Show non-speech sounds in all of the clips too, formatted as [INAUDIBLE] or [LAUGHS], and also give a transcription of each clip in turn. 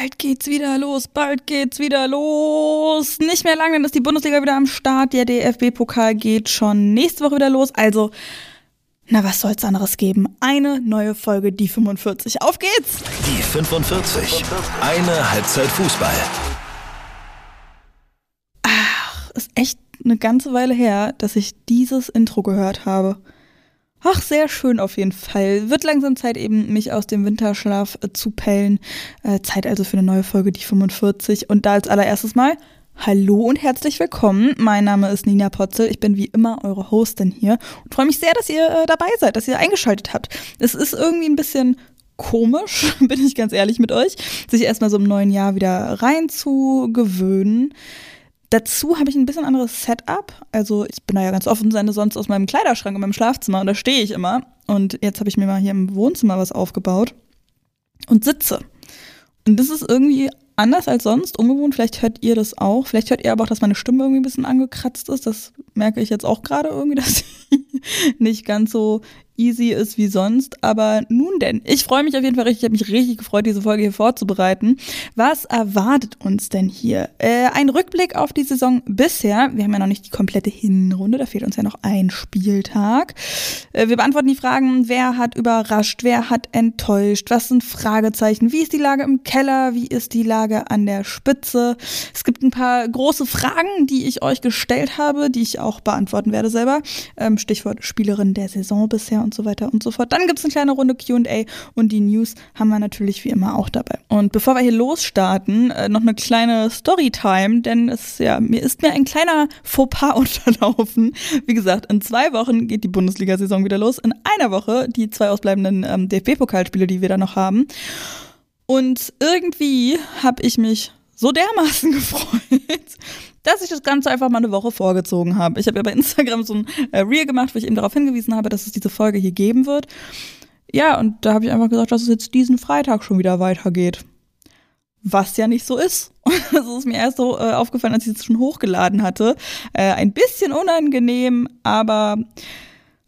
Bald geht's wieder los, bald geht's wieder los. Nicht mehr lange, dann ist die Bundesliga wieder am Start. Der DFB-Pokal geht schon nächste Woche wieder los. Also, na, was soll's anderes geben? Eine neue Folge, die 45. Auf geht's! Die 45. Eine Halbzeit Fußball. Ach, ist echt eine ganze Weile her, dass ich dieses Intro gehört habe. Ach, sehr schön auf jeden Fall. Wird langsam Zeit eben, mich aus dem Winterschlaf äh, zu pellen. Äh, Zeit also für eine neue Folge, die 45. Und da als allererstes mal, hallo und herzlich willkommen. Mein Name ist Nina Potzel. Ich bin wie immer eure Hostin hier und freue mich sehr, dass ihr äh, dabei seid, dass ihr eingeschaltet habt. Es ist irgendwie ein bisschen komisch, [LAUGHS] bin ich ganz ehrlich mit euch, sich erstmal so im neuen Jahr wieder rein zu gewöhnen. Dazu habe ich ein bisschen anderes Setup. Also ich bin da ja ganz offen, seine sonst aus meinem Kleiderschrank in meinem Schlafzimmer und da stehe ich immer. Und jetzt habe ich mir mal hier im Wohnzimmer was aufgebaut und sitze. Und das ist irgendwie anders als sonst, ungewohnt. Vielleicht hört ihr das auch. Vielleicht hört ihr aber auch, dass meine Stimme irgendwie ein bisschen angekratzt ist. Das merke ich jetzt auch gerade irgendwie, [LAUGHS] dass sie nicht ganz so easy ist wie sonst. Aber nun denn, ich freue mich auf jeden Fall richtig. Ich habe mich richtig gefreut, diese Folge hier vorzubereiten. Was erwartet uns denn hier? Äh, ein Rückblick auf die Saison bisher. Wir haben ja noch nicht die komplette Hinrunde, da fehlt uns ja noch ein Spieltag. Äh, wir beantworten die Fragen, wer hat überrascht, wer hat enttäuscht, was sind Fragezeichen, wie ist die Lage im Keller, wie ist die Lage an der Spitze. Es gibt ein paar große Fragen, die ich euch gestellt habe, die ich auch beantworten werde selber. Ähm, Stichwort Spielerin der Saison bisher und so weiter und so fort. Dann gibt es eine kleine Runde QA und die News haben wir natürlich wie immer auch dabei. Und bevor wir hier losstarten, äh, noch eine kleine Storytime, denn es ja, mir ist mir ein kleiner Fauxpas [LAUGHS] unterlaufen. Wie gesagt, in zwei Wochen geht die Bundesliga-Saison wieder los. In einer Woche die zwei ausbleibenden ähm, DFB-Pokalspiele, die wir da noch haben. Und irgendwie habe ich mich so dermaßen [LAUGHS] gefreut, dass ich das Ganze einfach mal eine Woche vorgezogen habe. Ich habe ja bei Instagram so ein äh, Reel gemacht, wo ich eben darauf hingewiesen habe, dass es diese Folge hier geben wird. Ja, und da habe ich einfach gesagt, dass es jetzt diesen Freitag schon wieder weitergeht. Was ja nicht so ist. [LAUGHS] Das ist mir erst so äh, aufgefallen, als ich es schon hochgeladen hatte. Äh, ein bisschen unangenehm, aber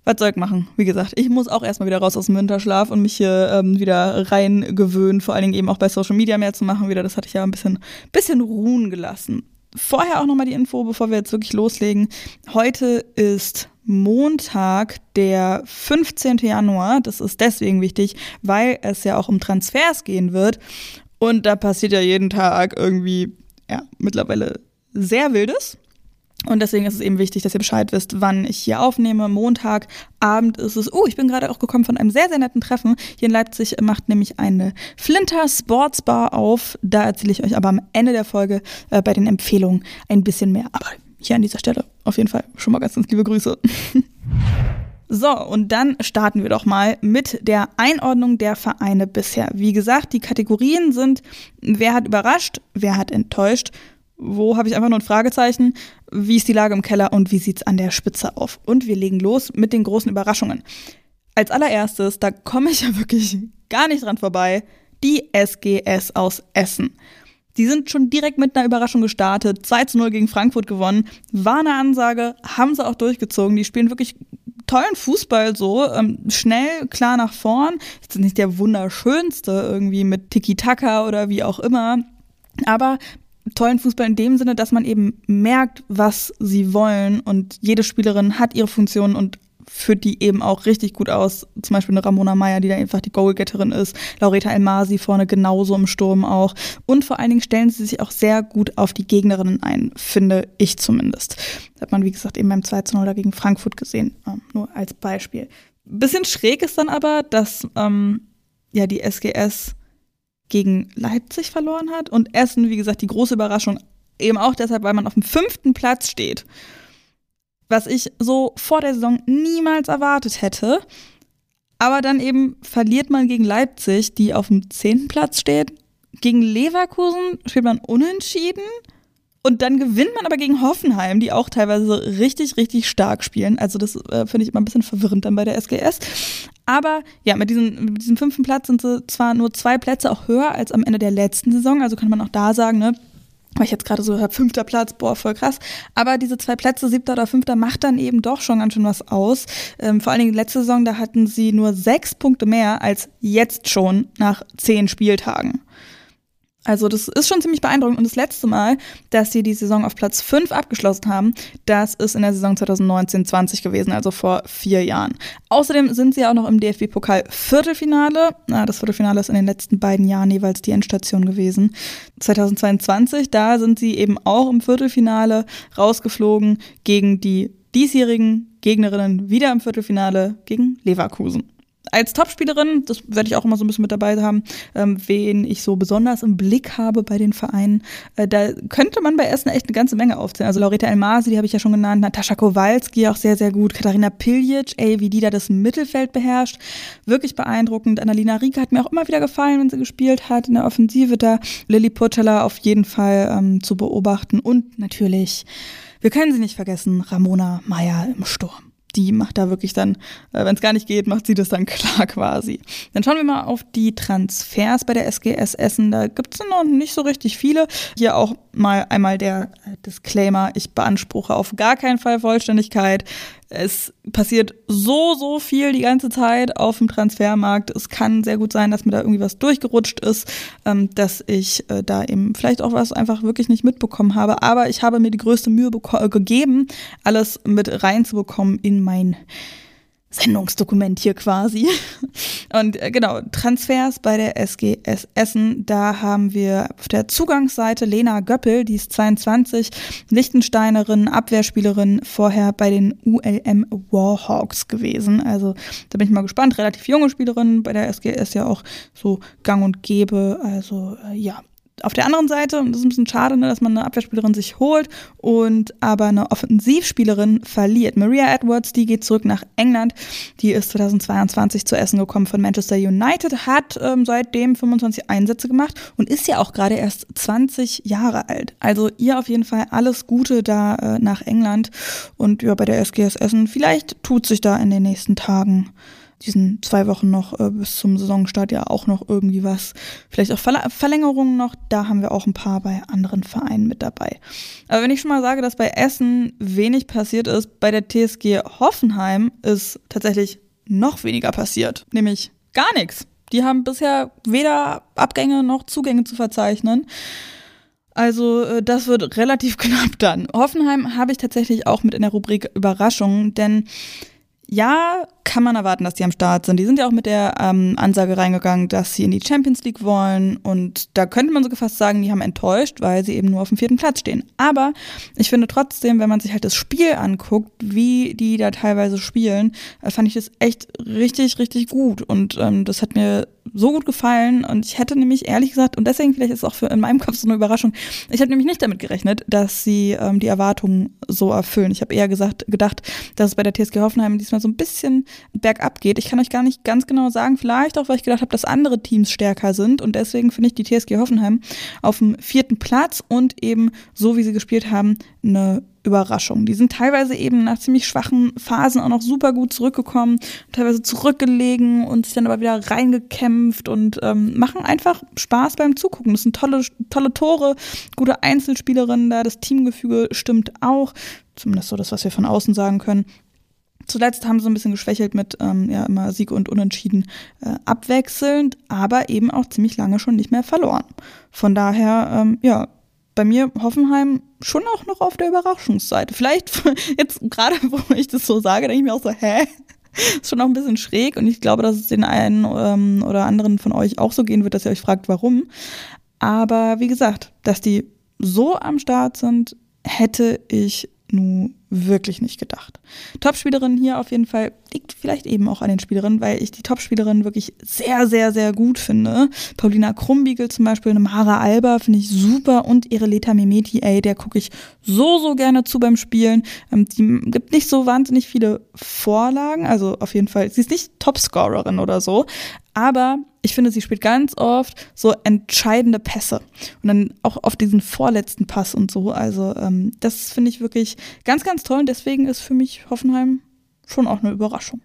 was soll ich machen? Wie gesagt, ich muss auch erstmal wieder raus aus dem Winterschlaf und mich hier ähm, wieder rein gewöhnen, vor allen Dingen eben auch bei Social Media mehr zu machen wieder. Das hatte ich ja ein bisschen, bisschen ruhen gelassen. Vorher auch nochmal die Info, bevor wir jetzt wirklich loslegen. Heute ist Montag, der 15. Januar. Das ist deswegen wichtig, weil es ja auch um Transfers gehen wird. Und da passiert ja jeden Tag irgendwie, ja, mittlerweile sehr Wildes. Und deswegen ist es eben wichtig, dass ihr Bescheid wisst, wann ich hier aufnehme. Montagabend ist es. Oh, ich bin gerade auch gekommen von einem sehr, sehr netten Treffen. Hier in Leipzig macht nämlich eine Flinter Sports Bar auf. Da erzähle ich euch aber am Ende der Folge äh, bei den Empfehlungen ein bisschen mehr. Aber hier an dieser Stelle auf jeden Fall schon mal ganz, ganz liebe Grüße. [LAUGHS] So, und dann starten wir doch mal mit der Einordnung der Vereine bisher. Wie gesagt, die Kategorien sind, wer hat überrascht, wer hat enttäuscht, wo habe ich einfach nur ein Fragezeichen, wie ist die Lage im Keller und wie sieht es an der Spitze auf. Und wir legen los mit den großen Überraschungen. Als allererstes, da komme ich [LAUGHS] ja wirklich gar nicht dran vorbei, die SGS aus Essen. Die sind schon direkt mit einer Überraschung gestartet, 2 zu 0 gegen Frankfurt gewonnen, war eine Ansage, haben sie auch durchgezogen, die spielen wirklich tollen Fußball so, ähm, schnell, klar nach vorn, ist nicht der wunderschönste irgendwie mit Tiki-Taka oder wie auch immer, aber tollen Fußball in dem Sinne, dass man eben merkt, was sie wollen und jede Spielerin hat ihre Funktion und führt die eben auch richtig gut aus. Zum Beispiel eine Ramona Meyer, die da einfach die Goalgetterin ist. Laureta Elmasi vorne genauso im Sturm auch. Und vor allen Dingen stellen sie sich auch sehr gut auf die Gegnerinnen ein, finde ich zumindest. Das hat man, wie gesagt, eben beim 2 0 gegen Frankfurt gesehen. Ähm, nur als Beispiel. Bisschen schräg ist dann aber, dass ähm, ja die SGS gegen Leipzig verloren hat und Essen, wie gesagt, die große Überraschung, eben auch deshalb, weil man auf dem fünften Platz steht. Was ich so vor der Saison niemals erwartet hätte. Aber dann eben verliert man gegen Leipzig, die auf dem zehnten Platz steht. Gegen Leverkusen spielt man unentschieden. Und dann gewinnt man aber gegen Hoffenheim, die auch teilweise richtig, richtig stark spielen. Also das äh, finde ich immer ein bisschen verwirrend dann bei der SGS. Aber ja, mit, diesen, mit diesem fünften Platz sind sie zwar nur zwei Plätze auch höher als am Ende der letzten Saison, also kann man auch da sagen, ne, weil ich jetzt gerade so habe, fünfter Platz, boah, voll krass. Aber diese zwei Plätze, siebter oder fünfter, macht dann eben doch schon ganz schön was aus. Ähm, vor allen Dingen letzte Saison, da hatten sie nur sechs Punkte mehr als jetzt schon nach zehn Spieltagen. Also das ist schon ziemlich beeindruckend. Und das letzte Mal, dass sie die Saison auf Platz 5 abgeschlossen haben, das ist in der Saison 2019-20 gewesen, also vor vier Jahren. Außerdem sind sie auch noch im DFB-Pokal Viertelfinale. Na, das Viertelfinale ist in den letzten beiden Jahren jeweils die Endstation gewesen. 2022, da sind sie eben auch im Viertelfinale rausgeflogen gegen die diesjährigen Gegnerinnen wieder im Viertelfinale gegen Leverkusen als Topspielerin, das werde ich auch immer so ein bisschen mit dabei haben, ähm, wen ich so besonders im Blick habe bei den Vereinen, äh, da könnte man bei Essen echt eine ganze Menge aufzählen. Also Laureta Elmasi, die habe ich ja schon genannt, Natascha Kowalski auch sehr, sehr gut, Katharina Piljic, ey, wie die da das Mittelfeld beherrscht, wirklich beeindruckend. Annalina Rieck hat mir auch immer wieder gefallen, wenn sie gespielt hat in der Offensive da. Lilly Purcella auf jeden Fall ähm, zu beobachten und natürlich, wir können sie nicht vergessen, Ramona Meyer im Sturm die macht da wirklich dann, äh, wenn es gar nicht geht, macht sie das dann [LAUGHS] klar quasi. Dann schauen wir mal auf die Transfers bei der SGS Essen. Da gibt es noch nicht so richtig viele. Hier auch mal einmal der äh, Disclaimer, ich beanspruche auf gar keinen Fall Vollständigkeit. Es passiert so, so viel die ganze Zeit auf dem Transfermarkt. Es kann sehr gut sein, dass mir da irgendwie was durchgerutscht ist, ähm, dass ich äh, da eben vielleicht auch was einfach wirklich nicht mitbekommen habe. Aber ich habe mir die größte Mühe äh, gegeben, alles mit reinzubekommen in mein Sendungsdokument hier quasi. [LAUGHS] Und äh, genau, Transfers bei der SGS Essen, da haben wir auf der Zugangsseite Lena Göppel, die ist 22, Lichtensteinerin, Abwehrspielerin, vorher bei den ULM Warhawks gewesen. Also da bin ich mal gespannt, relativ junge Spielerin, bei der SGS ja auch so gang und gäbe. Also äh, ja, auf der anderen Seite, und das ist ein bisschen schade, ne, dass man eine Abwehrspielerin sich holt und aber eine Offensivspielerin verliert. Maria Edwards, die geht zurück nach England. Die ist 2022 zu Essen gekommen von Manchester United, hat ähm, seitdem 25 Einsätze gemacht und ist ja auch gerade erst 20 Jahre alt. Also ihr auf jeden Fall alles Gute da äh, nach England und ja, bei der SGS Essen. Vielleicht tut sich da in den nächsten Tagen diesen zwei Wochen noch äh, bis zum Saisonstart ja auch noch irgendwie was. Vielleicht auch Verl Verlängerungen noch. Da haben wir auch ein paar bei anderen Vereinen mit dabei. Aber wenn ich schon mal sage, dass bei Essen wenig passiert ist, bei der TSG Hoffenheim ist tatsächlich noch weniger passiert. Nämlich gar nichts. Die haben bisher weder Abgänge noch Zugänge zu verzeichnen. Also äh, das wird relativ [LAUGHS] knapp dann. Hoffenheim habe ich tatsächlich auch mit in der Rubrik Überraschungen, denn ja, kann man erwarten, dass die am Start sind. Die sind ja auch mit der ähm, Ansage reingegangen, dass sie in die Champions League wollen. Und da könnte man sogar fast sagen, die haben enttäuscht, weil sie eben nur auf dem vierten Platz stehen. Aber ich finde trotzdem, wenn man sich halt das Spiel anguckt, wie die da teilweise spielen, äh, fand ich das echt richtig, richtig gut. Und ähm, das hat mir so gut gefallen. Und ich hätte nämlich ehrlich gesagt, und deswegen vielleicht ist es auch für in meinem Kopf so eine Überraschung, ich habe nämlich nicht damit gerechnet, dass sie ähm, die Erwartungen so erfüllen. Ich habe eher gesagt, gedacht, dass es bei der TSG Hoffenheim diesmal so ein bisschen bergab geht. Ich kann euch gar nicht ganz genau sagen, vielleicht auch, weil ich gedacht habe, dass andere Teams stärker sind und deswegen finde ich die TSG Hoffenheim auf dem vierten Platz und eben so, wie sie gespielt haben, eine Überraschung. Die sind teilweise eben nach ziemlich schwachen Phasen auch noch super gut zurückgekommen, teilweise zurückgelegen und sich dann aber wieder reingekämpft und ähm, machen einfach Spaß beim Zugucken. Das sind tolle, tolle Tore, gute Einzelspielerinnen da, das Teamgefüge stimmt auch. Zumindest so das, was wir von außen sagen können. Zuletzt haben sie ein bisschen geschwächelt mit ähm, ja, immer Sieg und Unentschieden äh, abwechselnd, aber eben auch ziemlich lange schon nicht mehr verloren. Von daher, ähm, ja, bei mir Hoffenheim schon auch noch auf der Überraschungsseite. Vielleicht [LAUGHS] jetzt gerade, wo ich das so sage, denke ich mir auch so, hä? [LAUGHS] Ist schon auch ein bisschen schräg und ich glaube, dass es den einen ähm, oder anderen von euch auch so gehen wird, dass ihr euch fragt, warum. Aber wie gesagt, dass die so am Start sind, hätte ich nun wirklich nicht gedacht. Topspielerin hier auf jeden Fall liegt vielleicht eben auch an den Spielerinnen, weil ich die Topspielerin wirklich sehr, sehr, sehr gut finde. Paulina Krumbiegel zum Beispiel, eine Mara Alba finde ich super und ihre Leta Mimeti, ey, der gucke ich so, so gerne zu beim Spielen. Ähm, die gibt nicht so wahnsinnig viele Vorlagen, also auf jeden Fall, sie ist nicht Topscorerin oder so, aber ich finde, sie spielt ganz oft so entscheidende Pässe. Und dann auch auf diesen vorletzten Pass und so. Also ähm, das finde ich wirklich ganz, ganz toll. Und deswegen ist für mich Hoffenheim schon auch eine Überraschung.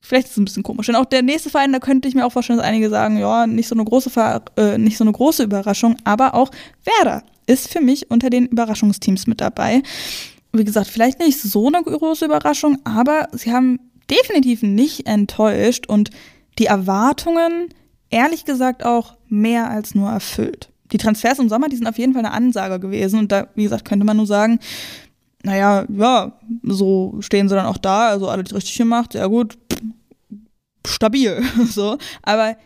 Vielleicht ist es ein bisschen komisch. Denn auch der nächste Verein, da könnte ich mir auch vorstellen, dass einige sagen, ja, nicht so eine große, Ver äh, nicht so eine große Überraschung. Aber auch Werder ist für mich unter den Überraschungsteams mit dabei. Wie gesagt, vielleicht nicht so eine große Überraschung, aber sie haben definitiv nicht enttäuscht und die Erwartungen, ehrlich gesagt auch mehr als nur erfüllt. Die Transfers im Sommer, die sind auf jeden Fall eine Ansage gewesen. Und da, wie gesagt, könnte man nur sagen, naja, ja, so stehen sie dann auch da, also alles richtig gemacht, sehr gut, stabil, [LAUGHS] so. Aber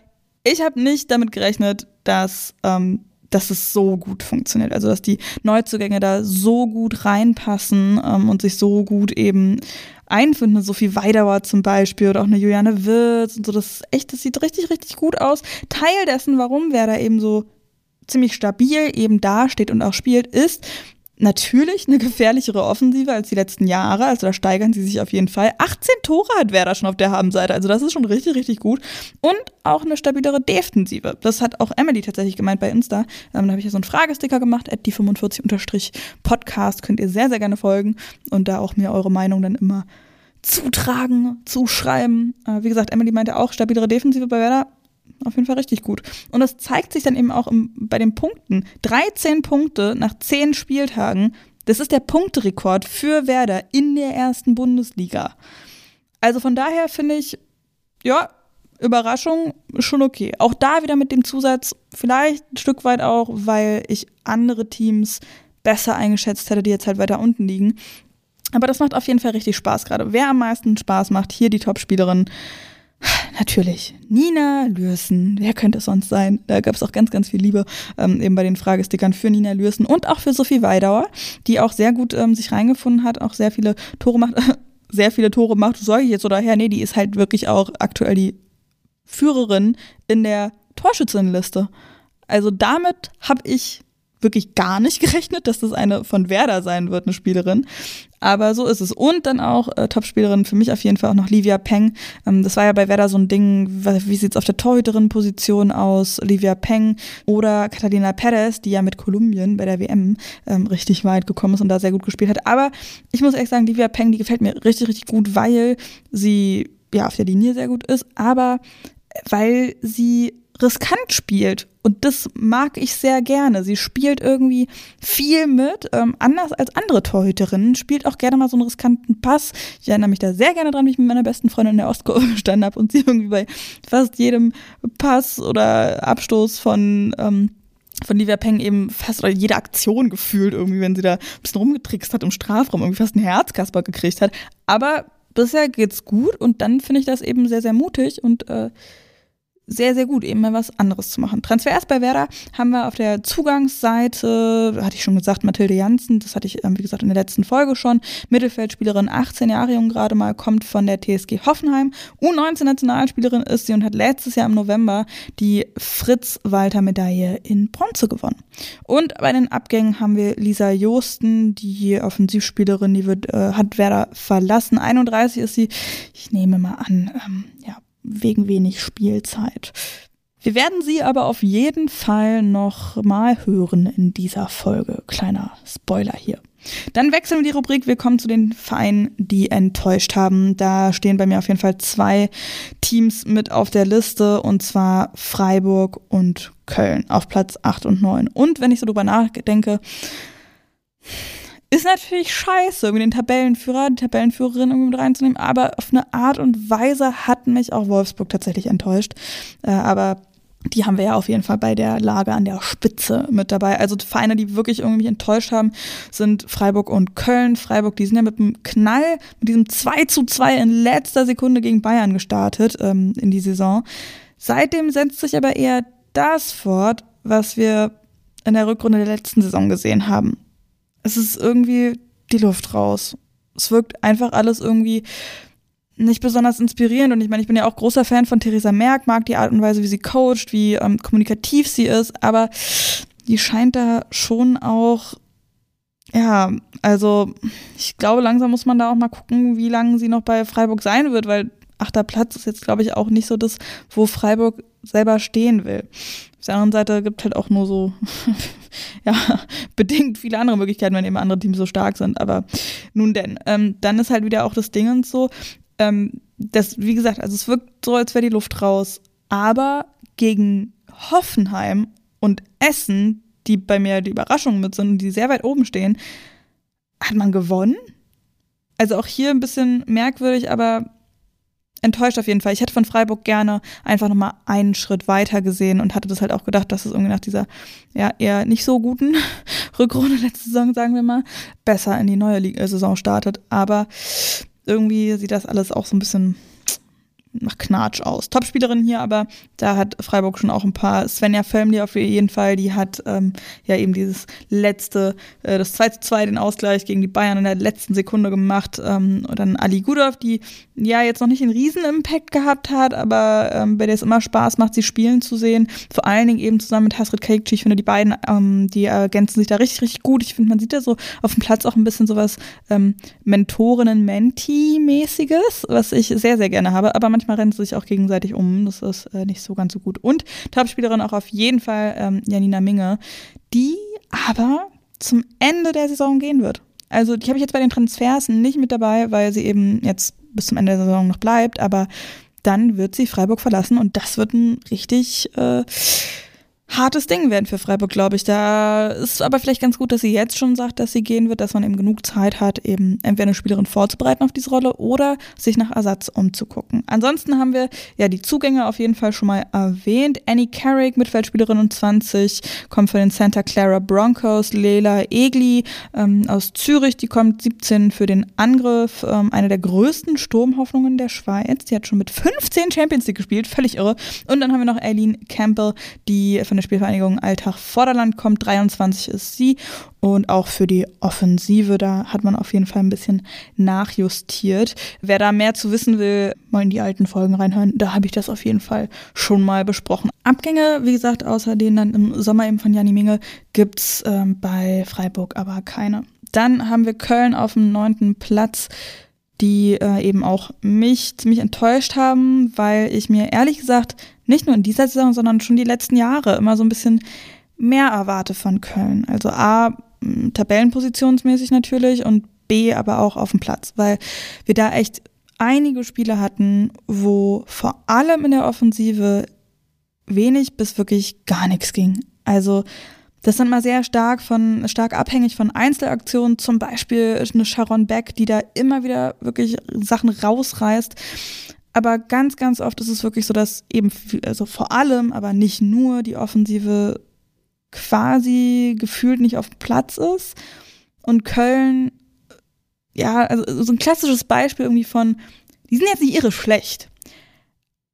ich habe nicht damit gerechnet, dass, ähm, dass es so gut funktioniert. Also, dass die Neuzugänge da so gut reinpassen ähm, und sich so gut eben einfinden. Sophie Weidauer zum Beispiel oder auch eine Juliane Wirz und so. Das ist echt, das sieht richtig, richtig gut aus. Teil dessen, warum wer da eben so ziemlich stabil eben dasteht und auch spielt, ist, natürlich eine gefährlichere Offensive als die letzten Jahre. Also da steigern sie sich auf jeden Fall. 18 Tore hat Werder schon auf der Habenseite. Also das ist schon richtig, richtig gut. Und auch eine stabilere Defensive. Das hat auch Emily tatsächlich gemeint bei Insta. Ähm, da habe ich ja so einen Fragesticker gemacht. At die 45-Podcast könnt ihr sehr, sehr gerne folgen und da auch mir eure Meinung dann immer zutragen, zuschreiben. Äh, wie gesagt, Emily meinte auch stabilere Defensive bei Werder auf jeden Fall richtig gut. Und das zeigt sich dann eben auch im, bei den Punkten. 13 Punkte nach 10 Spieltagen, das ist der Punkterekord für Werder in der ersten Bundesliga. Also von daher finde ich, ja, Überraschung schon okay. Auch da wieder mit dem Zusatz, vielleicht ein Stück weit auch, weil ich andere Teams besser eingeschätzt hätte, die jetzt halt weiter unten liegen. Aber das macht auf jeden Fall richtig Spaß gerade. Wer am meisten Spaß macht, hier die Topspielerin. Natürlich Nina Lürsen. Wer könnte es sonst sein? Da gab es auch ganz, ganz viel Liebe ähm, eben bei den Fragestickern für Nina Lürsen und auch für Sophie Weidauer, die auch sehr gut ähm, sich reingefunden hat, auch sehr viele Tore macht. [LAUGHS] sehr viele Tore macht, soll ich jetzt oder her? Nee, die ist halt wirklich auch aktuell die Führerin in der Torschützenliste. Also damit habe ich wirklich gar nicht gerechnet, dass das eine von Werder sein wird, eine Spielerin. Aber so ist es. Und dann auch äh, Topspielerin für mich auf jeden Fall auch noch Livia Peng. Ähm, das war ja bei Werder so ein Ding, wie sieht's auf der Torhüterin-Position aus? Livia Peng oder Catalina Perez, die ja mit Kolumbien bei der WM ähm, richtig weit gekommen ist und da sehr gut gespielt hat. Aber ich muss ehrlich sagen, Livia Peng, die gefällt mir richtig, richtig gut, weil sie ja auf der Linie sehr gut ist, aber weil sie riskant spielt. Und das mag ich sehr gerne. Sie spielt irgendwie viel mit, ähm, anders als andere Torhüterinnen, spielt auch gerne mal so einen riskanten Pass. Ich erinnere mich da sehr gerne dran, wie ich mit meiner besten Freundin in der Ostkurve [LAUGHS] gestanden habe und sie irgendwie bei fast jedem Pass oder Abstoß von ähm, von Livia Peng eben fast jede Aktion gefühlt irgendwie, wenn sie da ein bisschen rumgetrickst hat im Strafraum, irgendwie fast einen Herzkasper gekriegt hat. Aber bisher geht's gut und dann finde ich das eben sehr, sehr mutig und äh, sehr, sehr gut, eben mal was anderes zu machen. Transfers bei Werder haben wir auf der Zugangsseite, hatte ich schon gesagt, Mathilde Janssen, das hatte ich, ähm, wie gesagt, in der letzten Folge schon. Mittelfeldspielerin, 18 Jahre jung gerade mal, kommt von der TSG Hoffenheim. U19-Nationalspielerin ist sie und hat letztes Jahr im November die Fritz-Walter-Medaille in Bronze gewonnen. Und bei den Abgängen haben wir Lisa Josten, die Offensivspielerin, die wird, äh, hat Werder verlassen. 31 ist sie. Ich nehme mal an, ähm, ja, wegen wenig Spielzeit. Wir werden sie aber auf jeden Fall noch mal hören in dieser Folge. Kleiner Spoiler hier. Dann wechseln wir die Rubrik. Wir kommen zu den Vereinen, die enttäuscht haben. Da stehen bei mir auf jeden Fall zwei Teams mit auf der Liste und zwar Freiburg und Köln auf Platz 8 und 9. Und wenn ich so drüber nachdenke, ist natürlich scheiße, irgendwie den Tabellenführer, die Tabellenführerin irgendwie mit reinzunehmen, aber auf eine Art und Weise hat mich auch Wolfsburg tatsächlich enttäuscht. Äh, aber die haben wir ja auf jeden Fall bei der Lage an der Spitze mit dabei. Also Vereine, die wirklich irgendwie enttäuscht haben, sind Freiburg und Köln. Freiburg, die sind ja mit einem Knall, mit diesem 2 zu 2 in letzter Sekunde gegen Bayern gestartet ähm, in die Saison. Seitdem setzt sich aber eher das fort, was wir in der Rückrunde der letzten Saison gesehen haben es ist irgendwie die Luft raus. Es wirkt einfach alles irgendwie nicht besonders inspirierend. Und ich meine, ich bin ja auch großer Fan von Theresa Merck, mag die Art und Weise, wie sie coacht, wie ähm, kommunikativ sie ist, aber die scheint da schon auch, ja, also ich glaube, langsam muss man da auch mal gucken, wie lange sie noch bei Freiburg sein wird, weil achter Platz ist jetzt, glaube ich, auch nicht so das, wo Freiburg selber stehen will. Auf der anderen Seite gibt halt auch nur so, [LAUGHS] ja, bedingt viele andere Möglichkeiten, wenn eben andere Teams so stark sind. Aber nun denn, ähm, dann ist halt wieder auch das Ding und so, ähm, das, wie gesagt, also es wirkt so, als wäre die Luft raus. Aber gegen Hoffenheim und Essen, die bei mir die Überraschung mit sind und die sehr weit oben stehen, hat man gewonnen. Also auch hier ein bisschen merkwürdig, aber enttäuscht auf jeden Fall. Ich hätte von Freiburg gerne einfach nochmal einen Schritt weiter gesehen und hatte das halt auch gedacht, dass es irgendwie nach dieser ja eher nicht so guten [LAUGHS] Rückrunde letzte Saison, sagen wir mal, besser in die neue Liga Saison startet. Aber irgendwie sieht das alles auch so ein bisschen nach Knatsch aus. Topspielerin hier, aber da hat Freiburg schon auch ein paar. Svenja Felmli auf jeden Fall, die hat ähm, ja eben dieses letzte, äh, das 2 zu 2, den Ausgleich gegen die Bayern in der letzten Sekunde gemacht. Ähm, und dann Ali Gudov, die ja jetzt noch nicht einen riesen Impact gehabt hat, aber ähm, bei der es immer Spaß macht, sie spielen zu sehen. Vor allen Dingen eben zusammen mit Hasrit Kekci. Ich finde, die beiden, ähm, die ergänzen sich da richtig, richtig gut. Ich finde, man sieht da so auf dem Platz auch ein bisschen sowas ähm, Mentorinnen-Menti-mäßiges, was ich sehr, sehr gerne habe. Aber manchmal rennen sie sich auch gegenseitig um. Das ist äh, nicht so ganz so gut. Und Topspielerin auch auf jeden Fall ähm, Janina Minge, die aber zum Ende der Saison gehen wird. Also die habe ich jetzt bei den Transfers nicht mit dabei, weil sie eben jetzt bis zum Ende der Saison noch bleibt, aber dann wird sie Freiburg verlassen und das wird ein richtig äh, hartes Ding werden für Freiburg, glaube ich. Da ist aber vielleicht ganz gut, dass sie jetzt schon sagt, dass sie gehen wird, dass man eben genug Zeit hat, eben entweder eine Spielerin vorzubereiten auf diese Rolle oder sich nach Ersatz umzugucken. Ansonsten haben wir ja die Zugänge auf jeden Fall schon mal erwähnt. Annie Carrick, Mittelfeldspielerin und 20, kommt von den Santa Clara Broncos. Leila Egli ähm, aus Zürich, die kommt 17 für den Angriff. Ähm, eine der größten Sturmhoffnungen der Schweiz. Die hat schon mit 15 Champions League gespielt, völlig irre. Und dann haben wir noch Aileen Campbell, die von der Spielvereinigung Alltag Vorderland kommt. 23 ist sie. Und auch für die Offensive, da hat man auf jeden Fall ein bisschen nachjustiert. Wer da mehr zu wissen will, mal in die alten Folgen reinhören. Da habe ich das auf jeden Fall schon mal besprochen. Abgänge, wie gesagt, außer denen dann im Sommer eben von Janni Minge, gibt's ähm, bei Freiburg aber keine. Dann haben wir Köln auf dem neunten Platz die äh, eben auch mich ziemlich enttäuscht haben, weil ich mir ehrlich gesagt nicht nur in dieser Saison, sondern schon die letzten Jahre immer so ein bisschen mehr erwarte von Köln. Also A, tabellenpositionsmäßig natürlich und B, aber auch auf dem Platz, weil wir da echt einige Spiele hatten, wo vor allem in der Offensive wenig bis wirklich gar nichts ging. Also das sind mal sehr stark von, stark abhängig von Einzelaktionen, zum Beispiel eine Sharon Beck, die da immer wieder wirklich Sachen rausreißt. Aber ganz, ganz oft ist es wirklich so, dass eben, also vor allem, aber nicht nur die Offensive quasi gefühlt nicht auf Platz ist. Und Köln, ja, also so ein klassisches Beispiel irgendwie von, die sind jetzt nicht irre schlecht.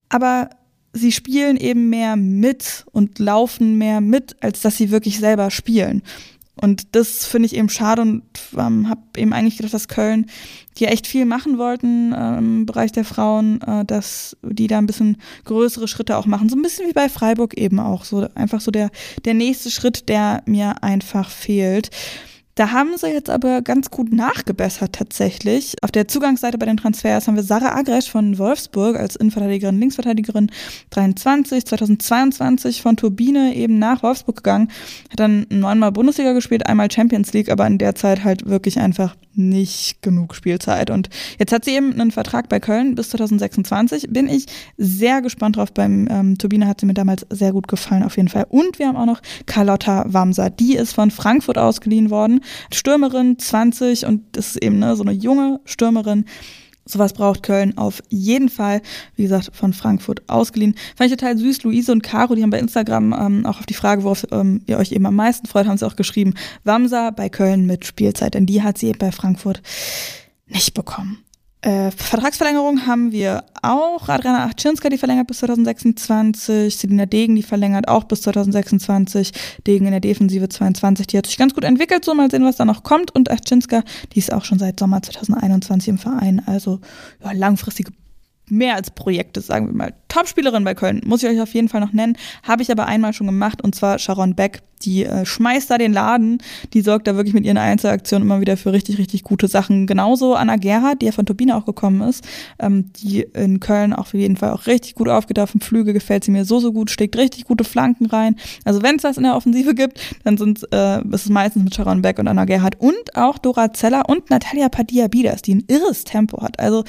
Aber sie spielen eben mehr mit und laufen mehr mit, als dass sie wirklich selber spielen. Und das finde ich eben schade und ähm, habe eben eigentlich gedacht, dass Köln, die ja echt viel machen wollten äh, im Bereich der Frauen, äh, dass die da ein bisschen größere Schritte auch machen. So ein bisschen wie bei Freiburg eben auch. So einfach so der, der nächste Schritt, der mir einfach fehlt. Da haben sie jetzt aber ganz gut nachgebessert tatsächlich. Auf der Zugangsseite bei den Transfers haben wir Sarah Agresch von Wolfsburg als Innenverteidigerin, Linksverteidigerin 23, 2022 von Turbine eben nach Wolfsburg gegangen, hat dann neunmal Bundesliga gespielt, einmal Champions League, aber in der Zeit halt wirklich einfach nicht genug Spielzeit. Und jetzt hat sie eben einen Vertrag bei Köln bis 2026. Bin ich sehr gespannt drauf. Beim ähm, Turbine hat sie mir damals sehr gut gefallen, auf jeden Fall. Und wir haben auch noch Carlotta Wamser. Die ist von Frankfurt ausgeliehen worden. Stürmerin 20 und das ist eben ne, so eine junge Stürmerin. Sowas braucht Köln auf jeden Fall. Wie gesagt, von Frankfurt ausgeliehen. Fand ich total süß. Luise und Caro, die haben bei Instagram ähm, auch auf die Frage, worauf ähm, ihr euch eben am meisten freut, haben sie auch geschrieben. Wamsa bei Köln mit Spielzeit, denn die hat sie eben bei Frankfurt nicht bekommen. Äh, Vertragsverlängerung haben wir auch. Adriana Achczynska, die verlängert bis 2026. Selina Degen, die verlängert auch bis 2026. Degen in der Defensive 22. Die hat sich ganz gut entwickelt. So mal sehen, was da noch kommt. Und Achczynska, die ist auch schon seit Sommer 2021 im Verein. Also ja, langfristige mehr als Projekte, sagen wir mal. Topspielerin bei Köln, muss ich euch auf jeden Fall noch nennen. Habe ich aber einmal schon gemacht und zwar Sharon Beck. Die äh, schmeißt da den Laden. Die sorgt da wirklich mit ihren Einzelaktionen immer wieder für richtig, richtig gute Sachen. Genauso Anna Gerhardt, die ja von Turbine auch gekommen ist, ähm, die in Köln auch auf jeden Fall auch richtig gut aufgeht auf dem Flügel, gefällt sie mir so, so gut, steckt richtig gute Flanken rein. Also wenn es was in der Offensive gibt, dann sind äh, ist es meistens mit Sharon Beck und Anna Gerhardt und auch Dora Zeller und Natalia Padilla-Bieders, die ein irres Tempo hat. Also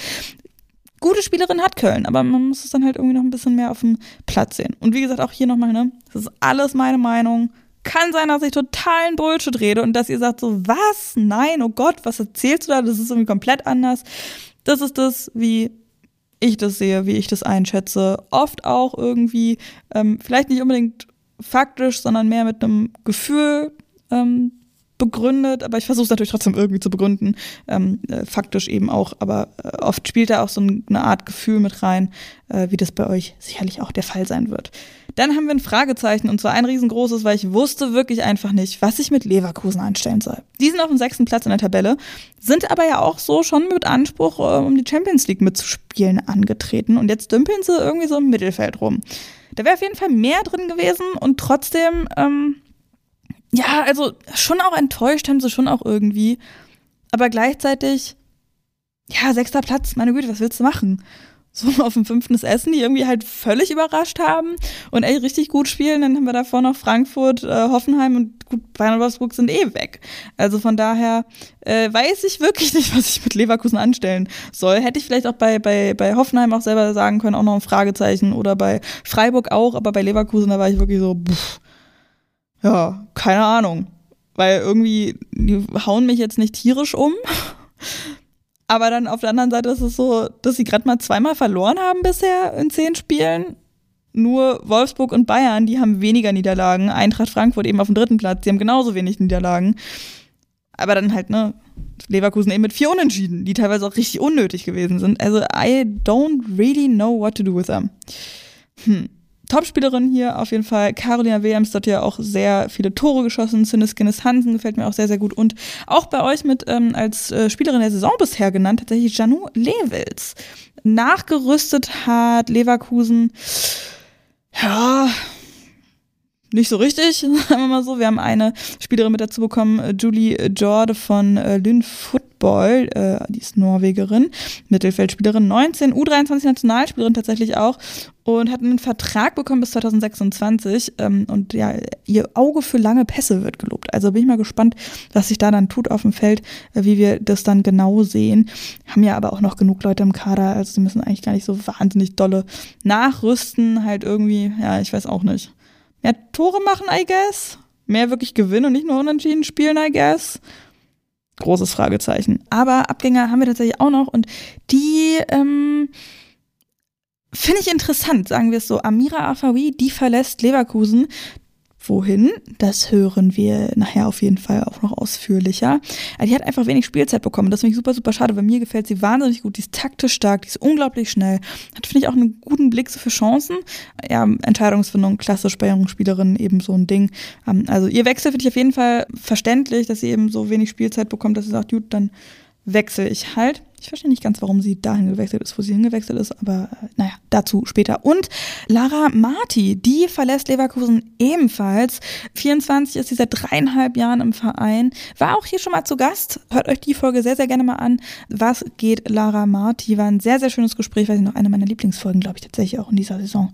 gute Spielerin hat Köln, aber man muss es dann halt irgendwie noch ein bisschen mehr auf dem Platz sehen. Und wie gesagt, auch hier nochmal, ne, das ist alles meine Meinung. Kann sein, dass ich totalen Bullshit rede und dass ihr sagt so, was? Nein, oh Gott, was erzählst du da? Das ist irgendwie komplett anders. Das ist das, wie ich das sehe, wie ich das einschätze. Oft auch irgendwie, ähm, vielleicht nicht unbedingt faktisch, sondern mehr mit einem Gefühl ähm, begründet, aber ich versuche es natürlich trotzdem irgendwie zu begründen, ähm, äh, faktisch eben auch, aber äh, oft spielt da auch so eine Art Gefühl mit rein, äh, wie das bei euch sicherlich auch der Fall sein wird. Dann haben wir ein Fragezeichen und zwar ein riesengroßes, weil ich wusste wirklich einfach nicht, was ich mit Leverkusen anstellen soll. Die sind auf dem sechsten Platz in der Tabelle, sind aber ja auch so schon mit Anspruch, äh, um die Champions League mitzuspielen, angetreten und jetzt dümpeln sie irgendwie so im Mittelfeld rum. Da wäre auf jeden Fall mehr drin gewesen und trotzdem, ähm, ja, also schon auch enttäuscht haben sie schon auch irgendwie. Aber gleichzeitig, ja, sechster Platz, meine Güte, was willst du machen? So [LAUGHS] auf dem fünften Essen, die irgendwie halt völlig überrascht haben und echt richtig gut spielen. Dann haben wir davor noch Frankfurt, äh, Hoffenheim und gut, Bayern und Wolfsburg sind eh weg. Also von daher äh, weiß ich wirklich [LAUGHS] nicht, was ich mit Leverkusen anstellen soll. Hätte ich vielleicht auch bei, bei, bei Hoffenheim auch selber sagen können, auch noch ein Fragezeichen oder bei Freiburg auch, aber bei Leverkusen, da war ich wirklich so, pff, ja, keine Ahnung. Weil irgendwie, die hauen mich jetzt nicht tierisch um. [LAUGHS] Aber dann auf der anderen Seite ist es so, dass sie gerade mal zweimal verloren haben bisher in zehn Spielen. Nur Wolfsburg und Bayern, die haben weniger Niederlagen. Eintracht Frankfurt eben auf dem dritten Platz, die haben genauso wenig Niederlagen. Aber dann halt, ne, Leverkusen eben mit vier Unentschieden, die teilweise auch richtig unnötig gewesen sind. Also I don't really know what to do with them. Hm. Topspielerin hier auf jeden Fall. Carolina Williams hat ja auch sehr viele Tore geschossen. Cindy Guinness Hansen gefällt mir auch sehr, sehr gut. Und auch bei euch mit ähm, als äh, Spielerin der Saison bisher genannt, tatsächlich Janu Lewels. Nachgerüstet hat Leverkusen, ja, nicht so richtig, [LAUGHS] sagen wir mal so. Wir haben eine Spielerin mit dazu bekommen, äh, Julie Jorde von äh, Lynn Football, äh, die ist Norwegerin, Mittelfeldspielerin, 19, U23 Nationalspielerin tatsächlich auch und hat einen Vertrag bekommen bis 2026 ähm, und ja, ihr Auge für lange Pässe wird gelobt. Also bin ich mal gespannt, was sich da dann tut auf dem Feld, äh, wie wir das dann genau sehen. Haben ja aber auch noch genug Leute im Kader, also sie müssen eigentlich gar nicht so wahnsinnig dolle nachrüsten, halt irgendwie, ja, ich weiß auch nicht mehr Tore machen, I guess. Mehr wirklich gewinnen und nicht nur unentschieden spielen, I guess. Großes Fragezeichen. Aber Abgänger haben wir tatsächlich auch noch und die ähm, finde ich interessant, sagen wir es so. Amira Afawi, die verlässt Leverkusen. Wohin? Das hören wir nachher auf jeden Fall auch noch ausführlicher. Aber die hat einfach wenig Spielzeit bekommen. Das finde ich super, super schade, weil mir gefällt sie wahnsinnig gut. Die ist taktisch stark, die ist unglaublich schnell. Hat, finde ich, auch einen guten Blick so für Chancen. Ja, Entscheidungsfindung, klassisch bei jungen Spielerinnen eben so ein Ding. Ähm, also ihr Wechsel finde ich auf jeden Fall verständlich, dass sie eben so wenig Spielzeit bekommt, dass sie sagt, gut, dann wechsle ich halt. Ich verstehe nicht ganz, warum sie dahin gewechselt ist, wo sie hingewechselt ist, aber äh, naja, dazu später. Und Lara Marti, die verlässt Leverkusen ebenfalls. 24 ist sie seit dreieinhalb Jahren im Verein, war auch hier schon mal zu Gast. Hört euch die Folge sehr, sehr gerne mal an. Was geht Lara Marti? War ein sehr, sehr schönes Gespräch, weil sie noch eine meiner Lieblingsfolgen, glaube ich, tatsächlich auch in dieser Saison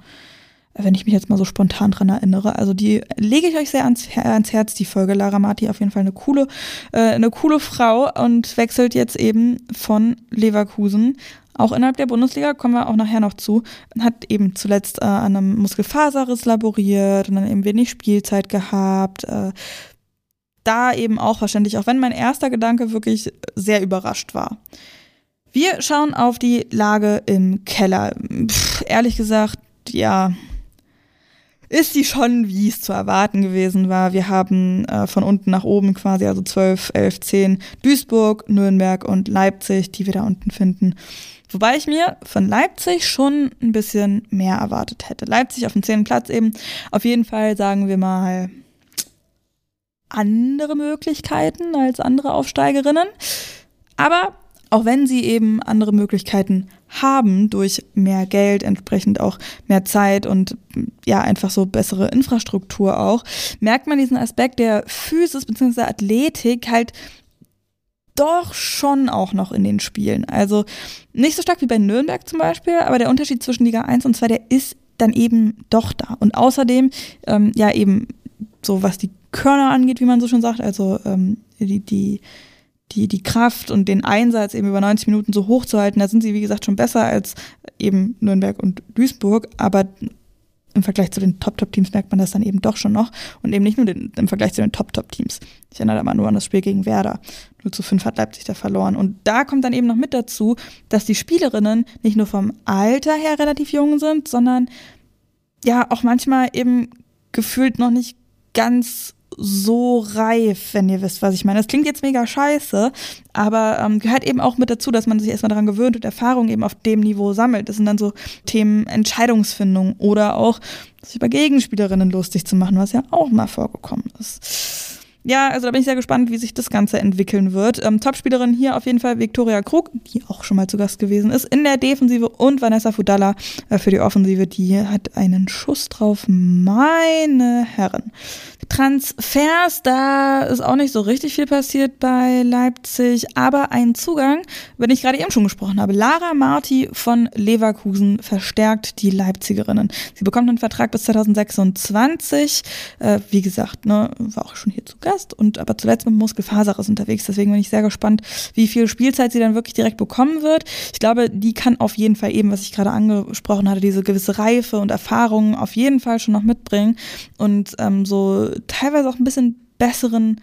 wenn ich mich jetzt mal so spontan dran erinnere. Also die lege ich euch sehr ans, ans Herz, die Folge. Lara Marti auf jeden Fall eine coole, äh, eine coole Frau und wechselt jetzt eben von Leverkusen. Auch innerhalb der Bundesliga kommen wir auch nachher noch zu. Hat eben zuletzt äh, an einem Muskelfaserriss laboriert und dann eben wenig Spielzeit gehabt. Äh, da eben auch wahrscheinlich, auch wenn mein erster Gedanke wirklich sehr überrascht war. Wir schauen auf die Lage im Keller. Pff, ehrlich gesagt, ja, ist die schon, wie es zu erwarten gewesen war. Wir haben äh, von unten nach oben quasi, also 12, 11, 10, Duisburg, Nürnberg und Leipzig, die wir da unten finden. Wobei ich mir von Leipzig schon ein bisschen mehr erwartet hätte. Leipzig auf dem 10. Platz eben. Auf jeden Fall sagen wir mal andere Möglichkeiten als andere Aufsteigerinnen. Aber auch wenn sie eben andere Möglichkeiten haben durch mehr Geld, entsprechend auch mehr Zeit und ja, einfach so bessere Infrastruktur auch, merkt man diesen Aspekt der Physis bzw. Athletik halt doch schon auch noch in den Spielen. Also nicht so stark wie bei Nürnberg zum Beispiel, aber der Unterschied zwischen Liga 1 und 2, der ist dann eben doch da. Und außerdem, ähm, ja, eben so was die Körner angeht, wie man so schon sagt, also ähm, die, die die, die Kraft und den Einsatz eben über 90 Minuten so hoch zu halten, da sind sie, wie gesagt, schon besser als eben Nürnberg und Duisburg. Aber im Vergleich zu den Top-Top-Teams merkt man das dann eben doch schon noch. Und eben nicht nur den, im Vergleich zu den Top-Top-Teams. Ich erinnere mal nur an das Spiel gegen Werder. 0 zu 5 hat Leipzig da verloren. Und da kommt dann eben noch mit dazu, dass die Spielerinnen nicht nur vom Alter her relativ jung sind, sondern ja auch manchmal eben gefühlt noch nicht ganz so reif, wenn ihr wisst, was ich meine. Das klingt jetzt mega scheiße, aber ähm, gehört eben auch mit dazu, dass man sich erstmal daran gewöhnt und Erfahrung eben auf dem Niveau sammelt. Das sind dann so Themen Entscheidungsfindung oder auch sich über Gegenspielerinnen lustig zu machen, was ja auch mal vorgekommen ist ja, also da bin ich sehr gespannt, wie sich das Ganze entwickeln wird. Ähm, Topspielerin hier auf jeden Fall Viktoria Krug, die auch schon mal zu Gast gewesen ist, in der Defensive und Vanessa Fudalla äh, für die Offensive, die hat einen Schuss drauf. Meine Herren. Transfers, da ist auch nicht so richtig viel passiert bei Leipzig, aber ein Zugang, den ich gerade eben schon gesprochen habe. Lara Marti von Leverkusen verstärkt die Leipzigerinnen. Sie bekommt einen Vertrag bis 2026. Äh, wie gesagt, ne, war auch schon hier zu Gast Podcast und aber zuletzt mit Muskelfaserriss unterwegs. Deswegen bin ich sehr gespannt, wie viel Spielzeit sie dann wirklich direkt bekommen wird. Ich glaube, die kann auf jeden Fall eben, was ich gerade angesprochen hatte, diese gewisse Reife und Erfahrung auf jeden Fall schon noch mitbringen und ähm, so teilweise auch ein bisschen besseren